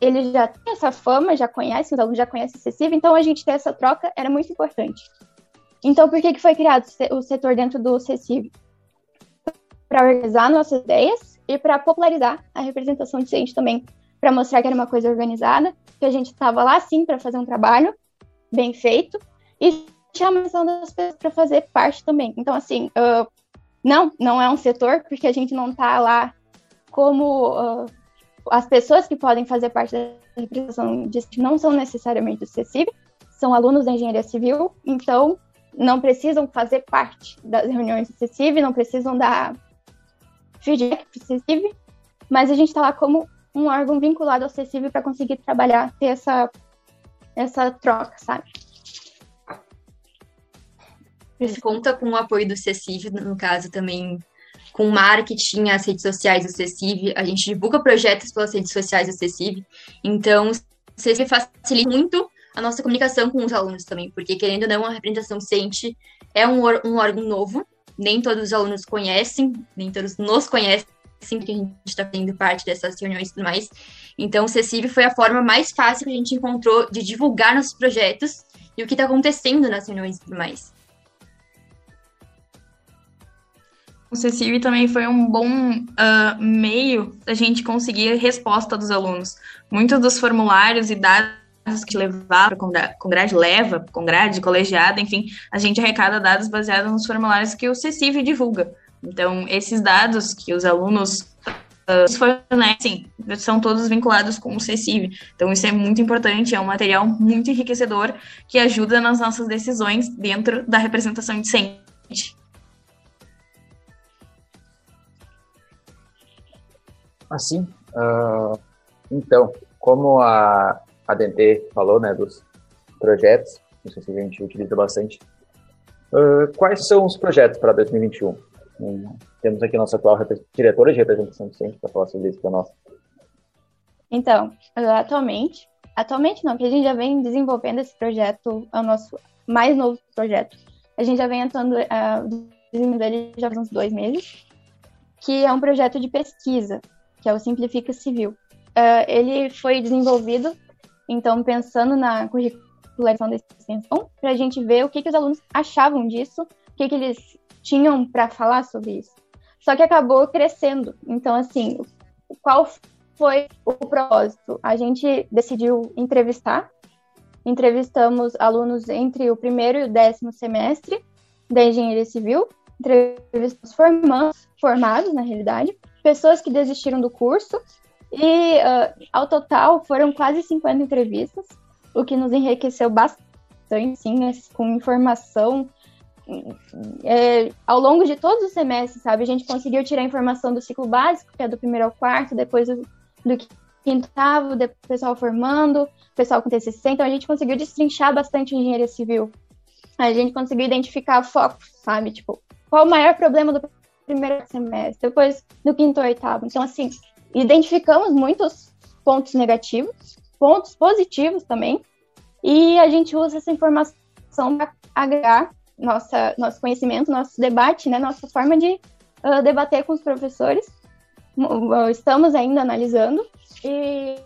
eles já têm essa fama, já conhecem, os alunos já conhecem o CECIV, então a gente ter essa troca era muito importante. Então, por que, que foi criado o setor dentro do CECIV? Para organizar nossas ideias e para popularizar a representação docente também, para mostrar que era uma coisa organizada, que a gente estava lá sim para fazer um trabalho bem feito e chamar a atenção das pessoas para fazer parte também. Então, assim, uh, não, não é um setor, porque a gente não está lá como uh, as pessoas que podem fazer parte da representação não são necessariamente acessíveis, são alunos da engenharia civil, então não precisam fazer parte das reuniões do CECIV, não precisam dar feedback para o CECIV, mas a gente está lá como um órgão vinculado ao CECIV para conseguir trabalhar, ter essa, essa troca, sabe? Você conta com o apoio do CECIV, no caso também com marketing, as redes sociais do CECIV, a gente divulga projetos pelas redes sociais do CECIV, então o CECIV facilita muito a nossa comunicação com os alunos também, porque querendo ou não, a representação docente é um, um órgão novo, nem todos os alunos conhecem, nem todos nos conhecem, porque a gente está fazendo parte dessas reuniões e tudo mais. Então, o CECIV foi a forma mais fácil que a gente encontrou de divulgar nossos projetos e o que está acontecendo nas reuniões e tudo mais. O CECIV também foi um bom uh, meio da gente conseguir resposta dos alunos. Muitos dos formulários e dados que levava com grade leva, com grade colegiada, enfim, a gente arrecada dados baseados nos formulários que o CECIV divulga. Então, esses dados que os alunos uh, fornecem são todos vinculados com o CECIV. Então, isso é muito importante, é um material muito enriquecedor que ajuda nas nossas decisões dentro da representação discente. Assim, uh, então, como a, a DNT falou, né, dos projetos, não sei se a gente utiliza bastante, uh, quais são os projetos para 2021? temos aqui nossa atual diretora de representação docente para falar sobre isso para nós. Então, atualmente, atualmente não, que a gente já vem desenvolvendo esse projeto, é o nosso mais novo projeto. A gente já vem atuando, uh, desenvolvendo ele já há uns dois meses, que é um projeto de pesquisa, que é o Simplifica Civil. Uh, ele foi desenvolvido, então, pensando na curricularização da extensão, para a gente ver o que, que os alunos achavam disso, o que, que eles tinham para falar sobre isso. Só que acabou crescendo. Então, assim, qual foi o propósito? A gente decidiu entrevistar. Entrevistamos alunos entre o primeiro e o décimo semestre da engenharia civil, entrevistamos formandos, formados, na realidade, pessoas que desistiram do curso, e uh, ao total foram quase 50 entrevistas, o que nos enriqueceu bastante, sim, com informação é, ao longo de todos os semestres, sabe? A gente conseguiu tirar informação do ciclo básico, que é do primeiro ao quarto, depois do, do quinto, depois pessoal formando, pessoal com TCC, então a gente conseguiu destrinchar bastante engenharia civil. A gente conseguiu identificar focos, sabe? Tipo, qual o maior problema do primeiro semestre, depois do quinto ou oitavo. Então, assim, identificamos muitos pontos negativos, pontos positivos também, e a gente usa essa informação para agregar nossa, nosso conhecimento, nosso debate, né, nossa forma de uh, debater com os professores. Estamos ainda analisando e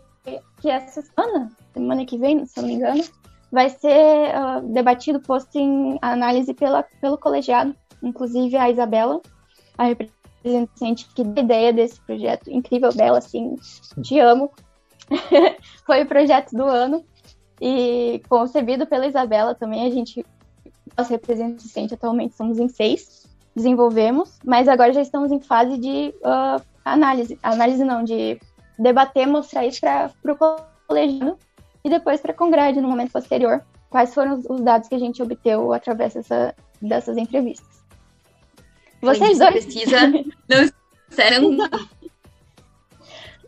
que essa semana, semana que vem, se não me engano, vai ser uh, debatido, posto em análise pela, pelo colegiado, inclusive a Isabela, a representante que deu ideia desse projeto, incrível, Bela, assim, te amo. <laughs> Foi o projeto do ano e concebido pela Isabela também, a gente nós representante atualmente somos em seis, desenvolvemos, mas agora já estamos em fase de uh, análise, análise não, de debater, mostrar isso para o colegiado e depois para a Congrade no momento posterior, quais foram os, dados que a gente obteve através dessa, dessas entrevistas. Vocês dois. Pesquisa não disseram.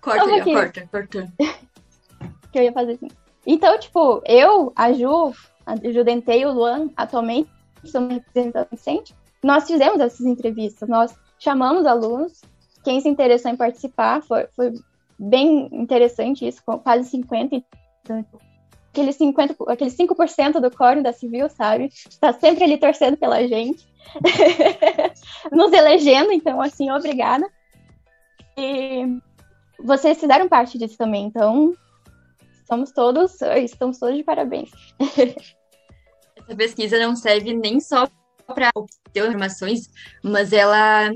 corta, aí, corta, corta. <laughs> que eu ia fazer assim. Então, tipo, eu, a Ju, a Judentei e o Luan, atualmente, somos representantes nós fizemos essas entrevistas, nós chamamos alunos, quem se interessou em participar, foi, foi bem interessante isso, quase 50, aqueles 50, aqueles 5% do core da Civil, sabe? Está sempre ali torcendo pela gente, <laughs> nos elegendo, então, assim, obrigada. E vocês fizeram parte disso também, então, estamos todos, estamos todos de parabéns. <laughs> essa pesquisa não serve nem só para ter informações, mas ela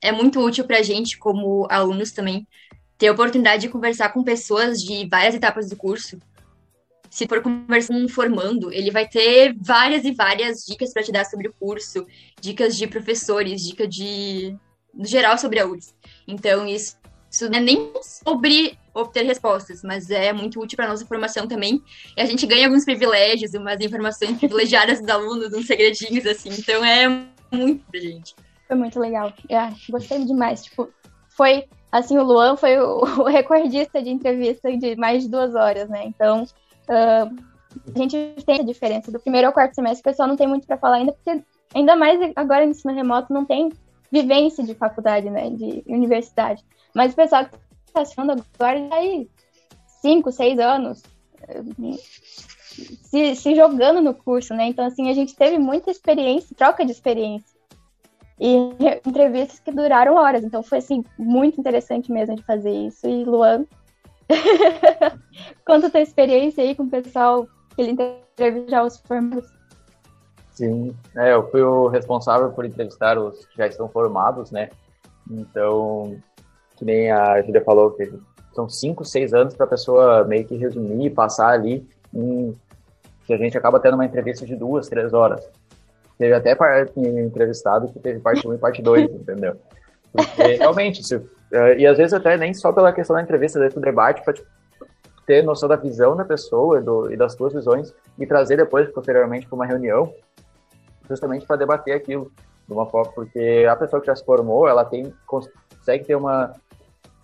é muito útil para a gente, como alunos também, ter a oportunidade de conversar com pessoas de várias etapas do curso. Se for conversar com um formando, ele vai ter várias e várias dicas para te dar sobre o curso, dicas de professores, dica de no geral sobre a URSS. Então, isso isso não é nem sobre obter respostas, mas é muito útil para nossa formação também. E a gente ganha alguns privilégios, umas informações privilegiadas dos alunos, uns segredinhos, assim. Então é muito pra gente. Foi muito legal. É, gostei demais. Tipo, foi assim, o Luan foi <laughs> o, recordista de entrevista de mais de duas horas, né? Então, uh, a gente tem a diferença. Do primeiro ao quarto semestre, o pessoal não tem muito para falar ainda, porque ainda mais agora no ensino remoto não tem vivência de faculdade, né? De universidade. Mas o pessoal que está assistindo agora já aí cinco, seis anos se, se jogando no curso, né? Então, assim, a gente teve muita experiência, troca de experiência. E entrevistas que duraram horas. Então, foi, assim, muito interessante mesmo de fazer isso. E, Luan, <laughs> conta a tua experiência aí com o pessoal que ele entrevistou já os formados. Sim, é, eu fui o responsável por entrevistar os que já estão formados, né? Então, que nem a Julia falou, que são cinco, seis anos para a pessoa meio que resumir, passar ali, em, que a gente acaba tendo uma entrevista de duas, três horas. Teve até parte entrevistado que teve parte 1 e parte 2, <laughs> entendeu? Porque realmente, se, e às vezes até nem só pela questão da entrevista, dentro do debate, para tipo, ter noção da visão da pessoa e, do, e das suas visões e trazer depois, posteriormente, para uma reunião, justamente para debater aquilo de uma forma, porque a pessoa que já se formou, ela tem consegue ter uma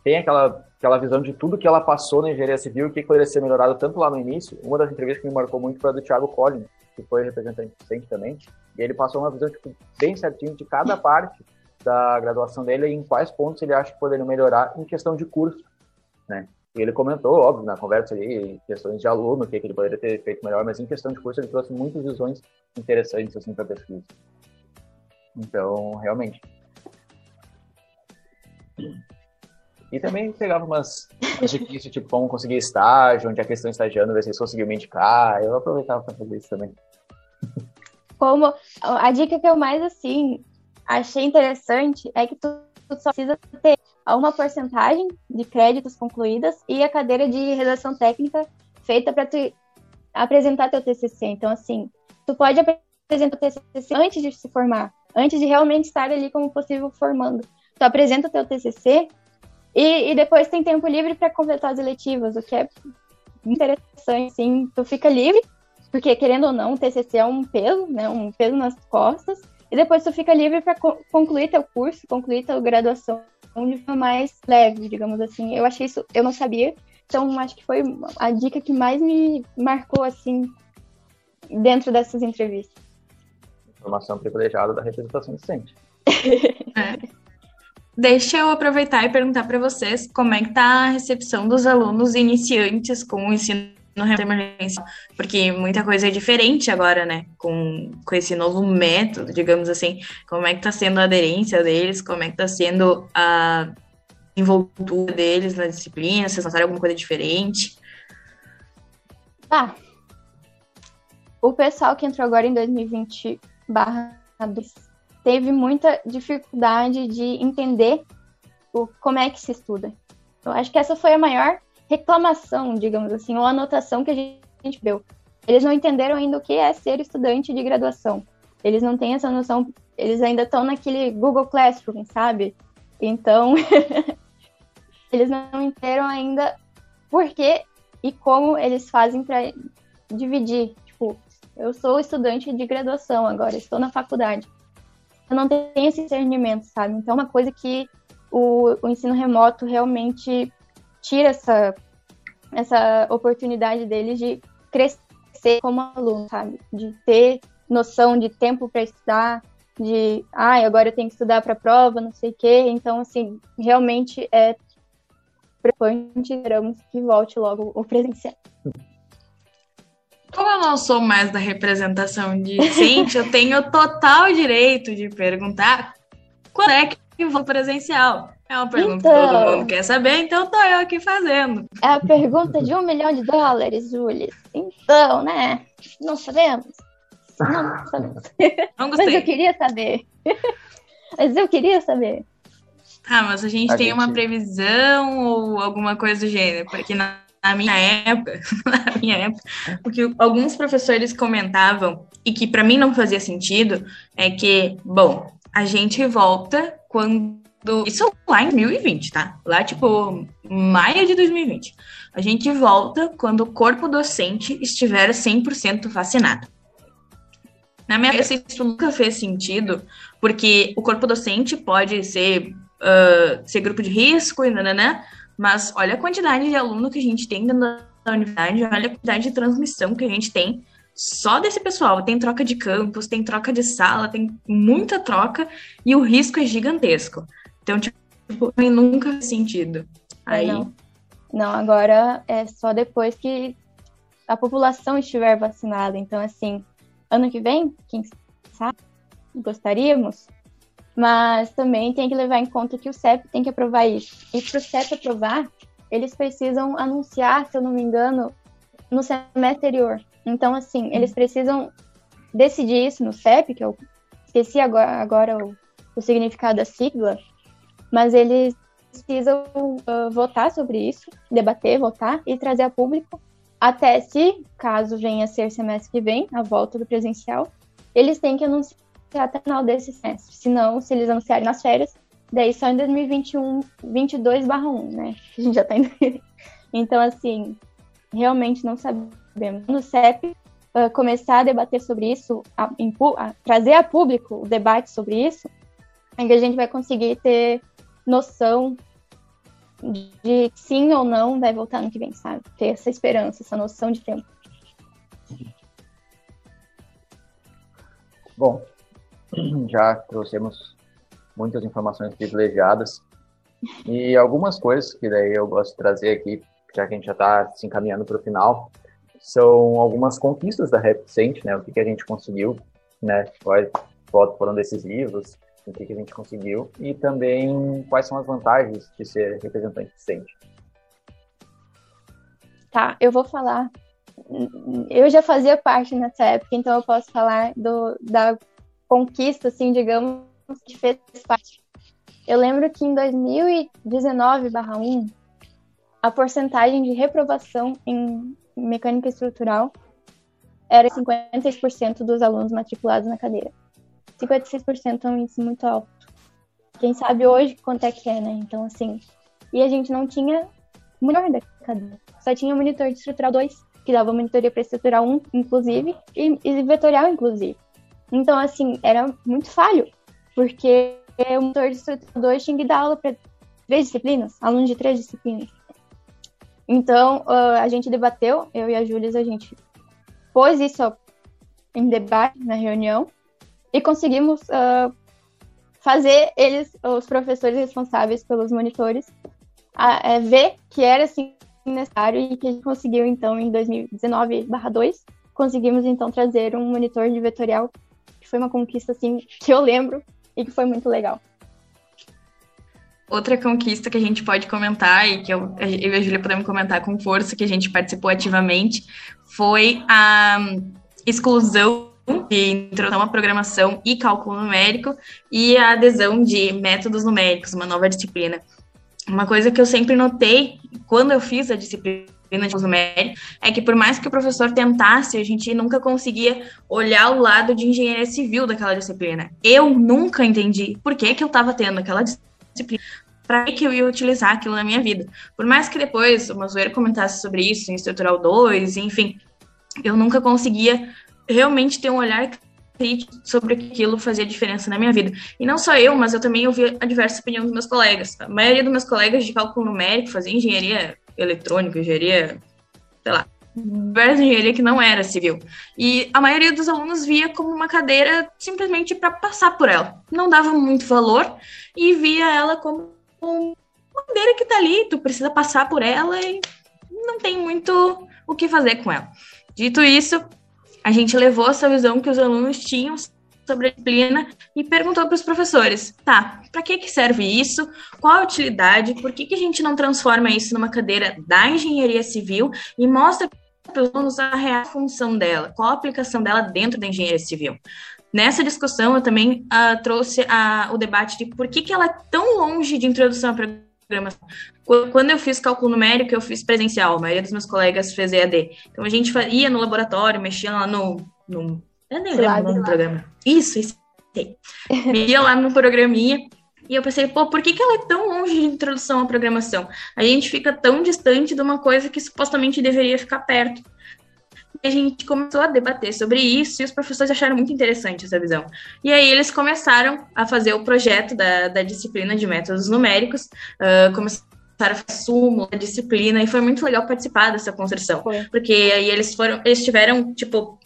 tem aquela, aquela visão de tudo que ela passou na engenharia civil o que poderia ser melhorado tanto lá no início. Uma das entrevistas que me marcou muito foi a do Thiago Collin, que foi representante também, e ele passou uma visão tipo, bem certinho de cada parte da graduação dele e em quais pontos ele acha que poderiam melhorar em questão de curso, né? E ele comentou, óbvio, na conversa ali, questões de aluno, o que, que ele poderia ter feito melhor, mas em questão de curso ele trouxe muitas visões interessantes assim para a pesquisa. Então, realmente. E também pegava umas, difíceis, tipo, como conseguir estágio, onde a questão estagiando, ver se eles conseguiam me indicar. Eu aproveitava para fazer isso também. Como a dica que eu mais, assim, achei interessante é que tu, só precisa ter uma porcentagem de créditos concluídas e a cadeira de redação técnica feita para tu apresentar teu TCC. Então, assim, tu pode apresentar o TCC antes de se formar, antes de realmente estar ali como possível formando. Tu apresenta o teu TCC e, e depois tem tempo livre para completar as eletivas, o que é interessante, sim. Tu fica livre, porque querendo ou não, o TCC é um peso, né, um peso nas costas, e depois tu fica livre para co concluir teu curso, concluir tua graduação de forma mais leve, digamos assim. Eu achei isso, eu não sabia, então acho que foi a dica que mais me marcou assim dentro dessas entrevistas. Informação privilegiada da representação docente. <laughs> é. Deixa eu aproveitar e perguntar para vocês como é que está a recepção dos alunos iniciantes com o ensino emergencial, porque muita coisa é diferente agora, né, com, com esse novo método, digamos assim, como é que está sendo a aderência deles, como é que está sendo a envoltura deles na disciplina, vocês notaram alguma coisa diferente? Ah, o pessoal que entrou agora em 2020 barra teve muita dificuldade de entender o, como é que se estuda. Eu acho que essa foi a maior reclamação, digamos assim, ou anotação que a gente deu. Eles não entenderam ainda o que é ser estudante de graduação. Eles não têm essa noção, eles ainda estão naquele Google Classroom, sabe? Então, <laughs> eles não entenderam ainda por que e como eles fazem para dividir. Tipo, eu sou estudante de graduação agora, estou na faculdade eu não tenho esse discernimento, sabe? Então, é uma coisa que o, o ensino remoto realmente tira essa, essa oportunidade deles de crescer como aluno, sabe? De ter noção de tempo para estudar, de, ah, agora eu tenho que estudar para a prova, não sei o quê. Então, assim, realmente é preocupante, esperamos que volte logo o presencial. Como eu não sou mais da representação decente, eu tenho total direito de perguntar quando é que vou presencial. É uma pergunta então, que todo mundo quer saber, então tô eu aqui fazendo. É a pergunta de um milhão de dólares, Júlia. Então, né? Não sabemos. Não sabemos. Não gostei. Mas eu queria saber. Mas eu queria saber. Ah, mas a gente a tem gente... uma previsão ou alguma coisa do gênero, porque na na minha época, <laughs> na minha época, o que alguns professores comentavam e que para mim não fazia sentido é que, bom, a gente volta quando isso lá em 2020, tá? Lá tipo maio de 2020. A gente volta quando o corpo docente estiver 100% vacinado. Na minha cabeça, isso nunca fez sentido, porque o corpo docente pode ser, uh, ser grupo de risco e nananã, mas olha a quantidade de aluno que a gente tem dentro da universidade, olha a quantidade de transmissão que a gente tem só desse pessoal. Tem troca de campus, tem troca de sala, tem muita troca e o risco é gigantesco. Então, tipo, nunca sentido. Aí... Não. não, agora é só depois que a população estiver vacinada. Então, assim, ano que vem, quem sabe, gostaríamos, mas também tem que levar em conta que o CEP tem que aprovar isso. E para o CEP aprovar, eles precisam anunciar, se eu não me engano, no semestre anterior. Então, assim, eles precisam decidir isso no CEP, que eu esqueci agora, agora o, o significado da sigla, mas eles precisam uh, votar sobre isso, debater, votar e trazer a público até se, caso venha a ser semestre que vem, a volta do presencial, eles têm que anunciar até o final desse semestre. Se não, se eles anunciarem nas férias, daí só em 2021, 22 barra 1, né? <laughs> A gente já tá indo. então, assim, realmente não sabemos. No CEP, uh, começar a debater sobre isso, a, a, trazer a público o debate sobre isso, é que a gente vai conseguir ter noção de sim ou não vai voltar no que vem, sabe? Ter essa esperança, essa noção de tempo. Bom, <clears throat> já trouxemos muitas informações privilegiadas. E algumas coisas que daí eu gosto de trazer aqui, já que a gente já está se encaminhando para o final, são algumas conquistas da Represent, né? O que, que a gente conseguiu, né? Quais foram decisivos, o que, que a gente conseguiu e também quais são as vantagens de ser representante decente. Tá, eu vou falar. Eu já fazia parte nessa época, então eu posso falar do, da conquista, assim, digamos, que fez parte. Eu lembro que em 2019/1 a porcentagem de reprovação em mecânica estrutural era 56% dos alunos matriculados na cadeira. 56% é um índice muito alto. Quem sabe hoje quanto é que é, né? Então, assim. E a gente não tinha monitor da cadeira. Só tinha monitor de estrutural 2, que dava monitoria para estrutural 1, inclusive, e, e vetorial, inclusive. Então, assim, era muito falho, porque o monitor de estrutural 2 tinha que dar aula para três disciplinas, alunos de três disciplinas. Então, uh, a gente debateu, eu e a Júlia, a gente pôs isso em debate na reunião e conseguimos uh, fazer eles, os professores responsáveis pelos monitores, a, a ver que era assim necessário e que a gente conseguiu, então, em 2019/2, conseguimos, então, trazer um monitor de vetorial, que foi uma conquista, assim, que eu lembro e que foi muito legal. Outra conquista que a gente pode comentar e que eu, eu e a Júlia podemos comentar com força, que a gente participou ativamente, foi a exclusão de introdução à programação e cálculo numérico e a adesão de métodos numéricos, uma nova disciplina. Uma coisa que eu sempre notei quando eu fiz a disciplina de numérico é que por mais que o professor tentasse, a gente nunca conseguia olhar o lado de engenharia civil daquela disciplina. Eu nunca entendi por que, que eu estava tendo aquela disciplina. Para que eu ia utilizar aquilo na minha vida? Por mais que depois o Mazoeiro comentasse sobre isso em Estrutural 2, enfim, eu nunca conseguia realmente ter um olhar sobre aquilo fazia diferença na minha vida. E não só eu, mas eu também ouvi a diversas opiniões dos meus colegas. A maioria dos meus colegas de cálculo numérico fazia engenharia eletrônica, engenharia, sei lá, diversa engenharia que não era civil. E a maioria dos alunos via como uma cadeira simplesmente para passar por ela. Não dava muito valor e via ela como uma cadeira que está ali, tu precisa passar por ela e não tem muito o que fazer com ela. Dito isso, a gente levou essa visão que os alunos tinham sobre a disciplina e perguntou para os professores: tá, para que, que serve isso? Qual a utilidade? Por que, que a gente não transforma isso numa cadeira da engenharia civil e mostra para os alunos a real função dela, qual a aplicação dela dentro da engenharia civil. Nessa discussão, eu também uh, trouxe uh, o debate de por que, que ela é tão longe de introdução à programação. Quando eu fiz cálculo numérico, eu fiz presencial, a maioria dos meus colegas fez EAD. Então a gente ia no laboratório, mexia lá no. no eu nem lembro do programa. Isso, isso. Ia lá no programinha e eu pensei, pô, por que, que ela é tão longe de introdução à programação? A gente fica tão distante de uma coisa que supostamente deveria ficar perto. E a gente começou a debater sobre isso e os professores acharam muito interessante essa visão. E aí eles começaram a fazer o projeto da, da disciplina de métodos numéricos, uh, começaram a fazer súmula da disciplina, e foi muito legal participar dessa construção. Foi. Porque aí eles foram, eles tiveram, tipo,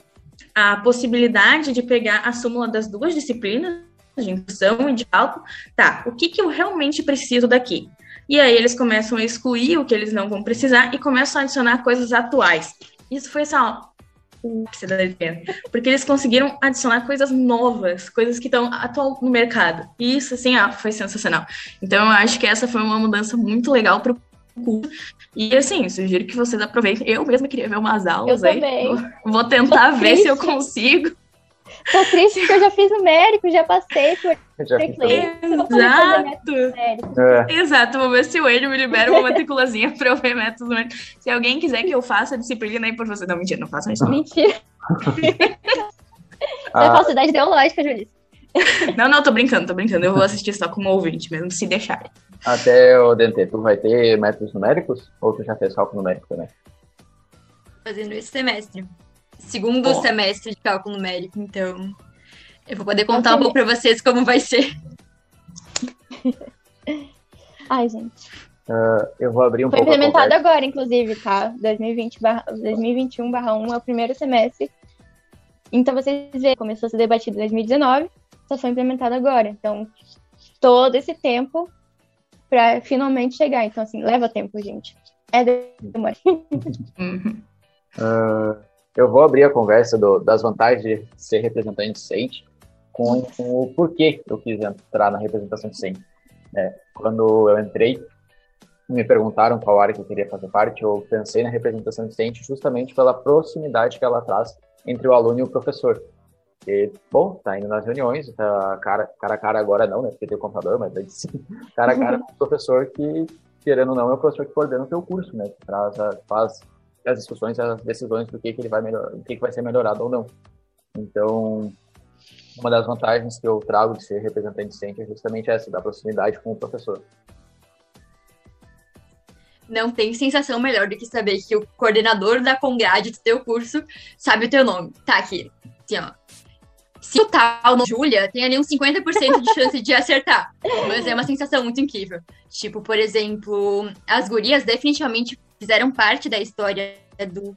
a possibilidade de pegar a súmula das duas disciplinas de indução e de cálculo, tá, o que, que eu realmente preciso daqui? E aí eles começam a excluir o que eles não vão precisar e começam a adicionar coisas atuais. Isso foi essa porque eles conseguiram adicionar coisas novas, coisas que estão atual no mercado. E isso, assim, ah, foi sensacional. Então, eu acho que essa foi uma mudança muito legal para o curso. E, assim, sugiro que vocês aproveitem. Eu mesma queria ver umas aulas eu aí. Também. Vou tentar ver se eu consigo. Tô triste porque eu já fiz numérico, já passei por já fiz Exato. É. Exato, vou ver se o Enio me libera uma matriculazinha pra eu ver métodos numéricos. Se alguém quiser que eu faça a disciplina aí por você. Não, mentira, não faça isso. Mentira. <laughs> ah. É falsidade ideológica, Julissa. Não, não, tô brincando, tô brincando. Eu vou assistir só como ouvinte mesmo, se deixarem. Até o DNT, tu vai ter métodos numéricos? Ou tu já fez cálculo numérico também? Fazendo esse semestre segundo semestre de cálculo numérico, então eu vou poder contar um pouco para vocês como vai ser. <laughs> Ai, gente. Uh, eu vou abrir um Foi pouco. Foi implementado agora, inclusive, tá? 2020 barra, 2021 barra 1 é o primeiro semestre. Então vocês veem, começou a ser debatido em 2019, só foi implementado agora. Então, todo esse tempo para finalmente chegar. Então, assim, leva tempo, gente. É demora. Uh, eu vou abrir a conversa do, das vantagens de ser representante docente com, com, o porquê eu quis entrar na representação docente. É, quando eu entrei, me perguntaram qual área que eu queria fazer parte, eu pensei na representação docente justamente pela proximidade que ela traz entre o aluno e o professor. E, bom, tá indo nas reuniões, tá cara, cara a cara agora não, né, porque tem o computador, mas antes, cara a cara com o professor que, querendo ou não, é o professor que coordena o teu curso, né, que traz faz as discussões, as decisões do que, que ele vai melhorar, o que, que vai ser melhorado ou não. Então, uma das vantagens que eu trago de ser representante docente é justamente essa, da proximidade com o professor. Não tem sensação melhor do que saber que o coordenador da Congrade do teu curso sabe o teu nome. Tá aqui. Assim, ó. Se o tal no Júlia, tem ali uns 50% de chance de acertar. Mas é uma sensação muito incrível. Tipo, por exemplo, as gurias definitivamente fizeram parte da história do,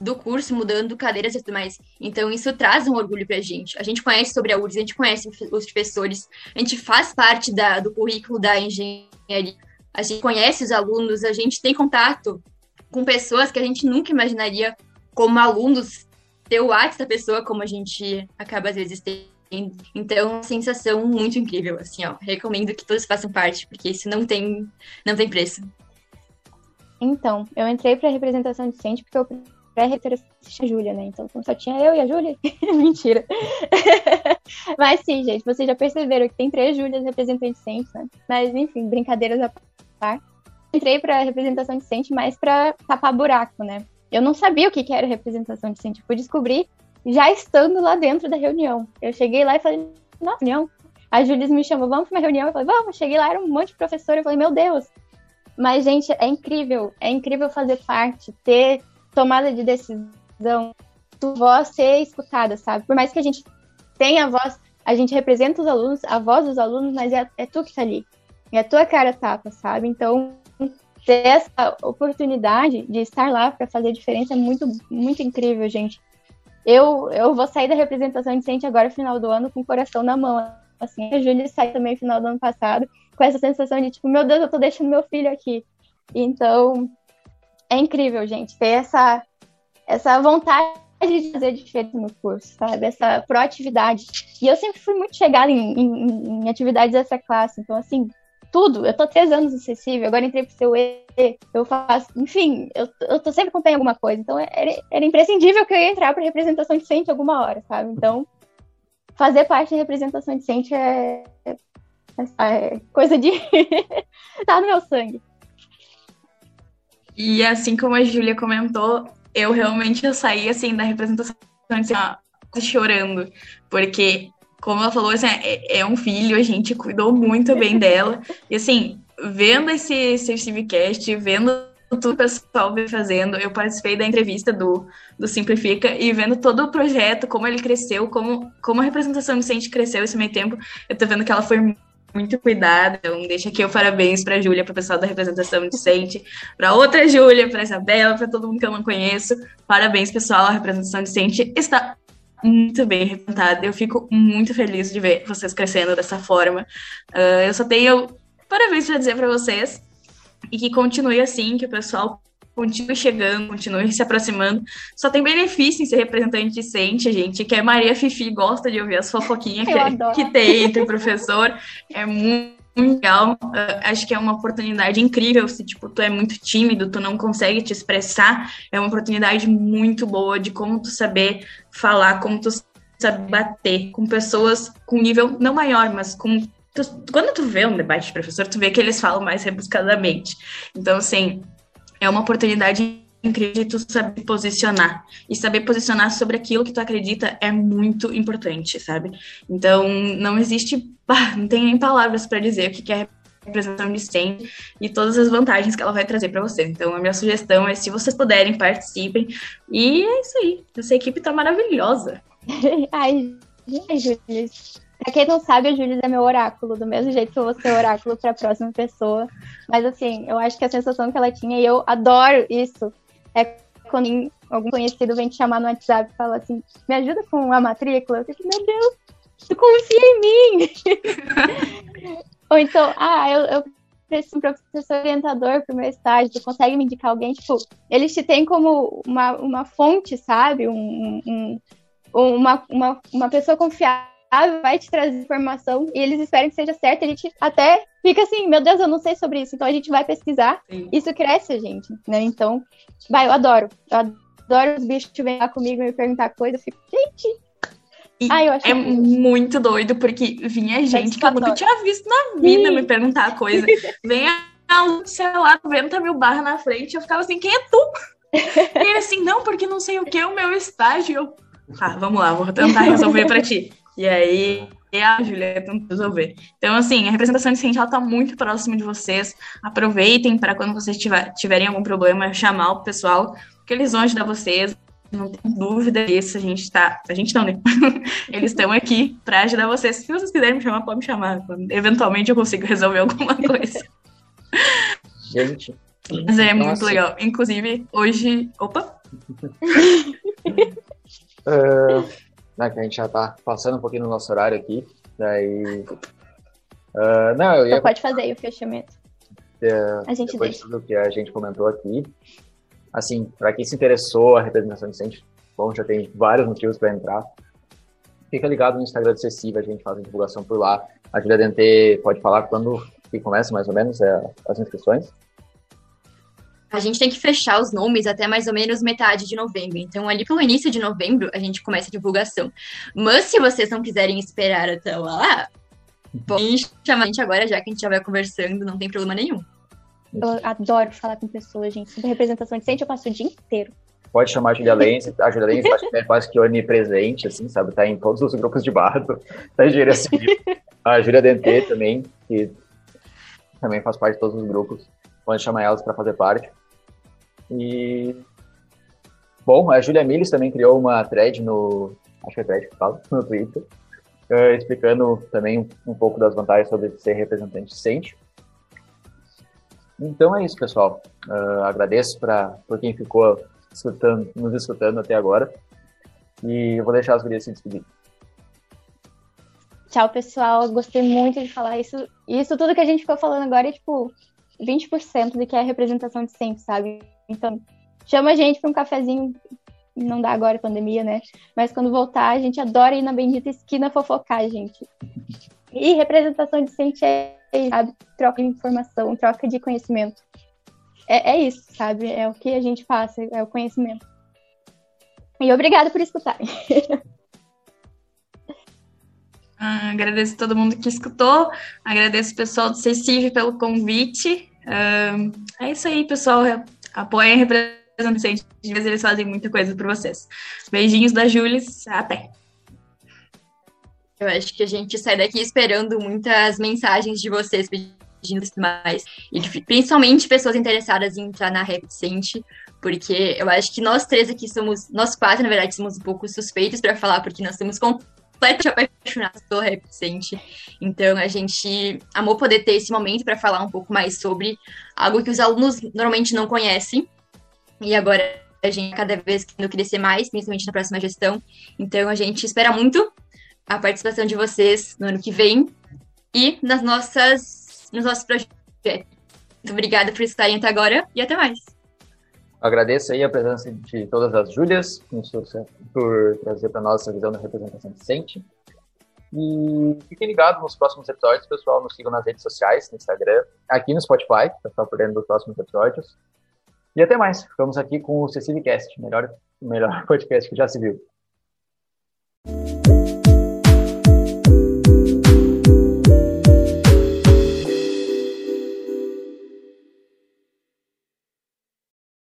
do curso, mudando cadeiras e tudo mais. Então, isso traz um orgulho pra gente. A gente conhece sobre a URGS, a gente conhece os professores, a gente faz parte da, do currículo da engenharia a gente conhece os alunos, a gente tem contato com pessoas que a gente nunca imaginaria como alunos ter o WhatsApp da pessoa como a gente acaba às vezes tendo. Então, é sensação muito incrível, assim, ó. Recomendo que todos façam parte, porque isso não tem, não tem preço. Então, eu entrei para representação docente porque eu pré-reitor assistia a Júlia, né? Então, só tinha eu e a Júlia. <laughs> Mentira. <laughs> Mas sim, gente, vocês já perceberam que tem três Júlias representantes docentes, né? Mas, enfim, brincadeiras à par. Entrei para representação docente mais para tapar buraco, né? Eu não sabia o que, que era representação docente. Eu fui descobrir já estando lá dentro da reunião. Eu cheguei lá e falei, nossa, reunião. A Júlia me chamou, vamos para uma reunião. Eu falei, vamos. Cheguei lá, era um monte de professor. Eu falei, meu Deus. Mas, gente, é incrível. É incrível fazer parte, ter tomada de decisão, tu voz ser escutada, sabe? Por mais que a gente tenha a voz, a gente representa os alunos, a voz dos alunos, mas é, é tu que tá ali. É a tua cara tapa, sabe? Então, ter essa oportunidade de estar lá para fazer diferença é muito, muito incrível, gente. Eu, eu vou sair da representação docente agora, final do ano, com o coração na mão. Assim, a Júlia saiu também final do ano passado, com essa sensação de, tipo, meu Deus, eu tô deixando meu filho aqui. Então, é incrível, gente, ter essa, essa vontade de fazer diferença no curso, sabe? Essa proatividade. E eu sempre fui muito chegada em, em, em atividades dessa classe, então, assim, tudo. Eu tô três anos acessível, agora entrei pro seu E, eu faço, enfim, eu, eu tô sempre acompanhando alguma coisa. Então era, era imprescindível que eu ia entrar para representação decente alguma hora, sabe? Então, fazer parte da representação decente é, é, coisa de. <laughs> tá no meu sangue. E assim como a Júlia comentou, eu realmente eu saí assim da representação assim, chorando, porque como ela falou, assim, é, é, um filho, a gente cuidou muito bem dela. <laughs> E assim, vendo esse, esse Civicast, vendo tudo o pessoal vem fazendo, eu participei da entrevista do, do Simplifica e vendo todo o projeto, como ele cresceu, como, como a representação docente cresceu esse meio tempo, eu tô vendo que ela foi muito cuidada. Então, deixa aqui o parabéns para a Júlia, para o pessoal da representação docente, para outra Júlia, para Isabela, para todo mundo que eu não conheço. Parabéns, pessoal. A representação docente está muito bem representada. Eu fico muito feliz de ver vocês crescendo dessa forma. Uh, eu só tenho parabéns para dizer para vocês e que continue assim, que o pessoal continue chegando, continue se aproximando. Só tem benefício em ser representante decente, gente, que a Maria Fifi gosta de ouvir as fofoquinhas <laughs> que, que tem entre o professor. É muito legal. Uh, acho que é uma oportunidade incrível. Se tipo, tu é muito tímido, tu não consegue te expressar, é uma oportunidade muito boa de como tu saber falar, como tu saber bater com pessoas com nível não maior, mas com tu, quando tu vê um debate de professor, tu vê que eles falam mais rebuscadamente. Então, assim, é uma oportunidade incrível de tu saber posicionar. E saber posicionar sobre aquilo que tu acredita é muito importante, sabe? Então, não existe, bah, não tem nem palavras para dizer o que é representação de STEM e todas as vantagens que ela vai trazer para você. Então, a minha sugestão é, se vocês puderem, participem. E é isso aí. Essa equipe tá maravilhosa. <laughs> ai, Júlia. Pra quem não sabe, a Júlia é meu oráculo, do mesmo jeito que eu vou ser oráculo pra próxima pessoa. Mas assim, eu acho que a sensação que ela tinha, e eu adoro isso, é quando algum conhecido vem te chamar no WhatsApp e fala assim, me ajuda com a matrícula. Eu fico, meu Deus, tu confia em mim! <laughs> Ou então, ah, eu, eu preciso de um professor orientador para o meu estágio, tu consegue me indicar alguém? Tipo, eles te têm como uma, uma fonte, sabe? Um, um, uma, uma, uma pessoa confiável vai te trazer informação e eles esperam que seja certo, a gente até fica assim, meu Deus, eu não sei sobre isso, então a gente vai pesquisar, Sim. isso cresce a gente, né? Então, vai, eu adoro, eu adoro os bichos vêm lá comigo e me perguntar coisa, eu fico, gente, Ai, é que... muito doido, porque vinha gente que eu nunca tinha visto na vida Sim. me perguntar coisa. <laughs> Vem a, sei lá, 90 mil barras na frente, eu ficava assim, quem é tu? <laughs> e ele assim, não, porque não sei o que, o meu estágio. Eu, tá, vamos lá, vou tentar resolver pra ti. E aí a Julia tenta resolver. Então, assim, a representação de ciência está muito próxima de vocês. Aproveitem para quando vocês tiver, tiverem algum problema, chamar o pessoal, que eles vão ajudar vocês. Não tem dúvida disso, a gente tá. A gente não, né? <laughs> Eles estão aqui para ajudar vocês. Se vocês quiserem me chamar, pode me chamar. Eventualmente eu consigo resolver alguma <laughs> coisa. Gente. Mas é nossa. muito legal. Inclusive, hoje. Opa! uh, <laughs> né, que a gente já tá passando um pouquinho no nosso horário aqui. Daí. Uh, não, eu ia... Então pode fazer aí o fechamento. Uh, a gente depois deixa. tudo que a gente comentou aqui. Assim, para quem se interessou a representação decente, bom, já tem vários motivos para entrar. Fica ligado no Instagram do Cessiva, a gente faz a divulgação por lá. A Julia Dente pode falar quando que começa mais ou menos é, as inscrições. A gente tem que fechar os nomes até mais ou menos metade de novembro. Então, ali pelo início de novembro, a gente começa a divulgação. Mas se vocês não quiserem esperar até lá, podem chamar a gente agora, já que a gente já vai conversando, não tem problema nenhum. Eu adoro falar com pessoas, gente. Sobre representação decente, eu passo o dia inteiro. Pode chamar a Julia Lenz. A Julia Lenz é quase que onipresente, assim, sabe? Tá em todos os grupos de bardo da engenharia civil. A Júlia Dente também, que também faz parte de todos os grupos. Pode chamar elas para fazer parte. E. Bom, a Julia Miles também criou uma thread no. Acho que é thread que fala, <laughs> no Twitter, uh, explicando também um, pouco das vantagens sobre ser representante decente. Então é isso, pessoal. Uh, agradeço pra, por quem ficou escutando, nos escutando até agora. E eu vou deixar as gurias se despedir. Tchau, pessoal. Gostei muito de falar isso. Isso tudo que a gente ficou falando agora é, tipo, 20% do que é representação de sempre, sabe? Então, chama a gente para um cafezinho. Não dá agora, pandemia, né? Mas quando voltar, a gente adora ir na bendita esquina fofocar, gente. E representação decente é, sabe, troca de informação, troca de conhecimento. É, é isso, sabe? É o que a gente faz, é o conhecimento. E obrigada por escutarem. <laughs> Ah, agradeço todo mundo que escutou, agradeço o pessoal do CECIV pelo convite. Uh, é isso aí, pessoal. Apoiem a representação de eles fazem muita coisa por vocês. Beijinhos da Jules, até. Eu acho que a gente sai daqui esperando muitas mensagens de vocês pedindo mais. E principalmente pessoas interessadas em entrar na Repsente, porque eu acho que nós três aqui somos, nós quatro, na verdade, somos um pouco suspeitos para falar, porque nós somos completamente apaixonados pelo Repsente. Então a gente amou poder ter esse momento para falar um pouco mais sobre algo que os alunos normalmente não conhecem. E agora a gente cada vez querendo crescer mais, principalmente na próxima gestão. Então a gente espera muito a participação de vocês no ano que vem e nas nossas, nos nossos projetos. Muito obrigada por estarem até agora e até mais. Agradeço aí a presença de todas as Júlias por trazer para nós essa visão da representação decente. E fiquem ligados nos próximos episódios, pessoal. Nos sigam nas redes sociais, no Instagram, aqui no Spotify, para ficar por dentro dos próximos episódios. E até mais. Ficamos aqui com o Cecily Cast, melhor, melhor <laughs> podcast que já se viu.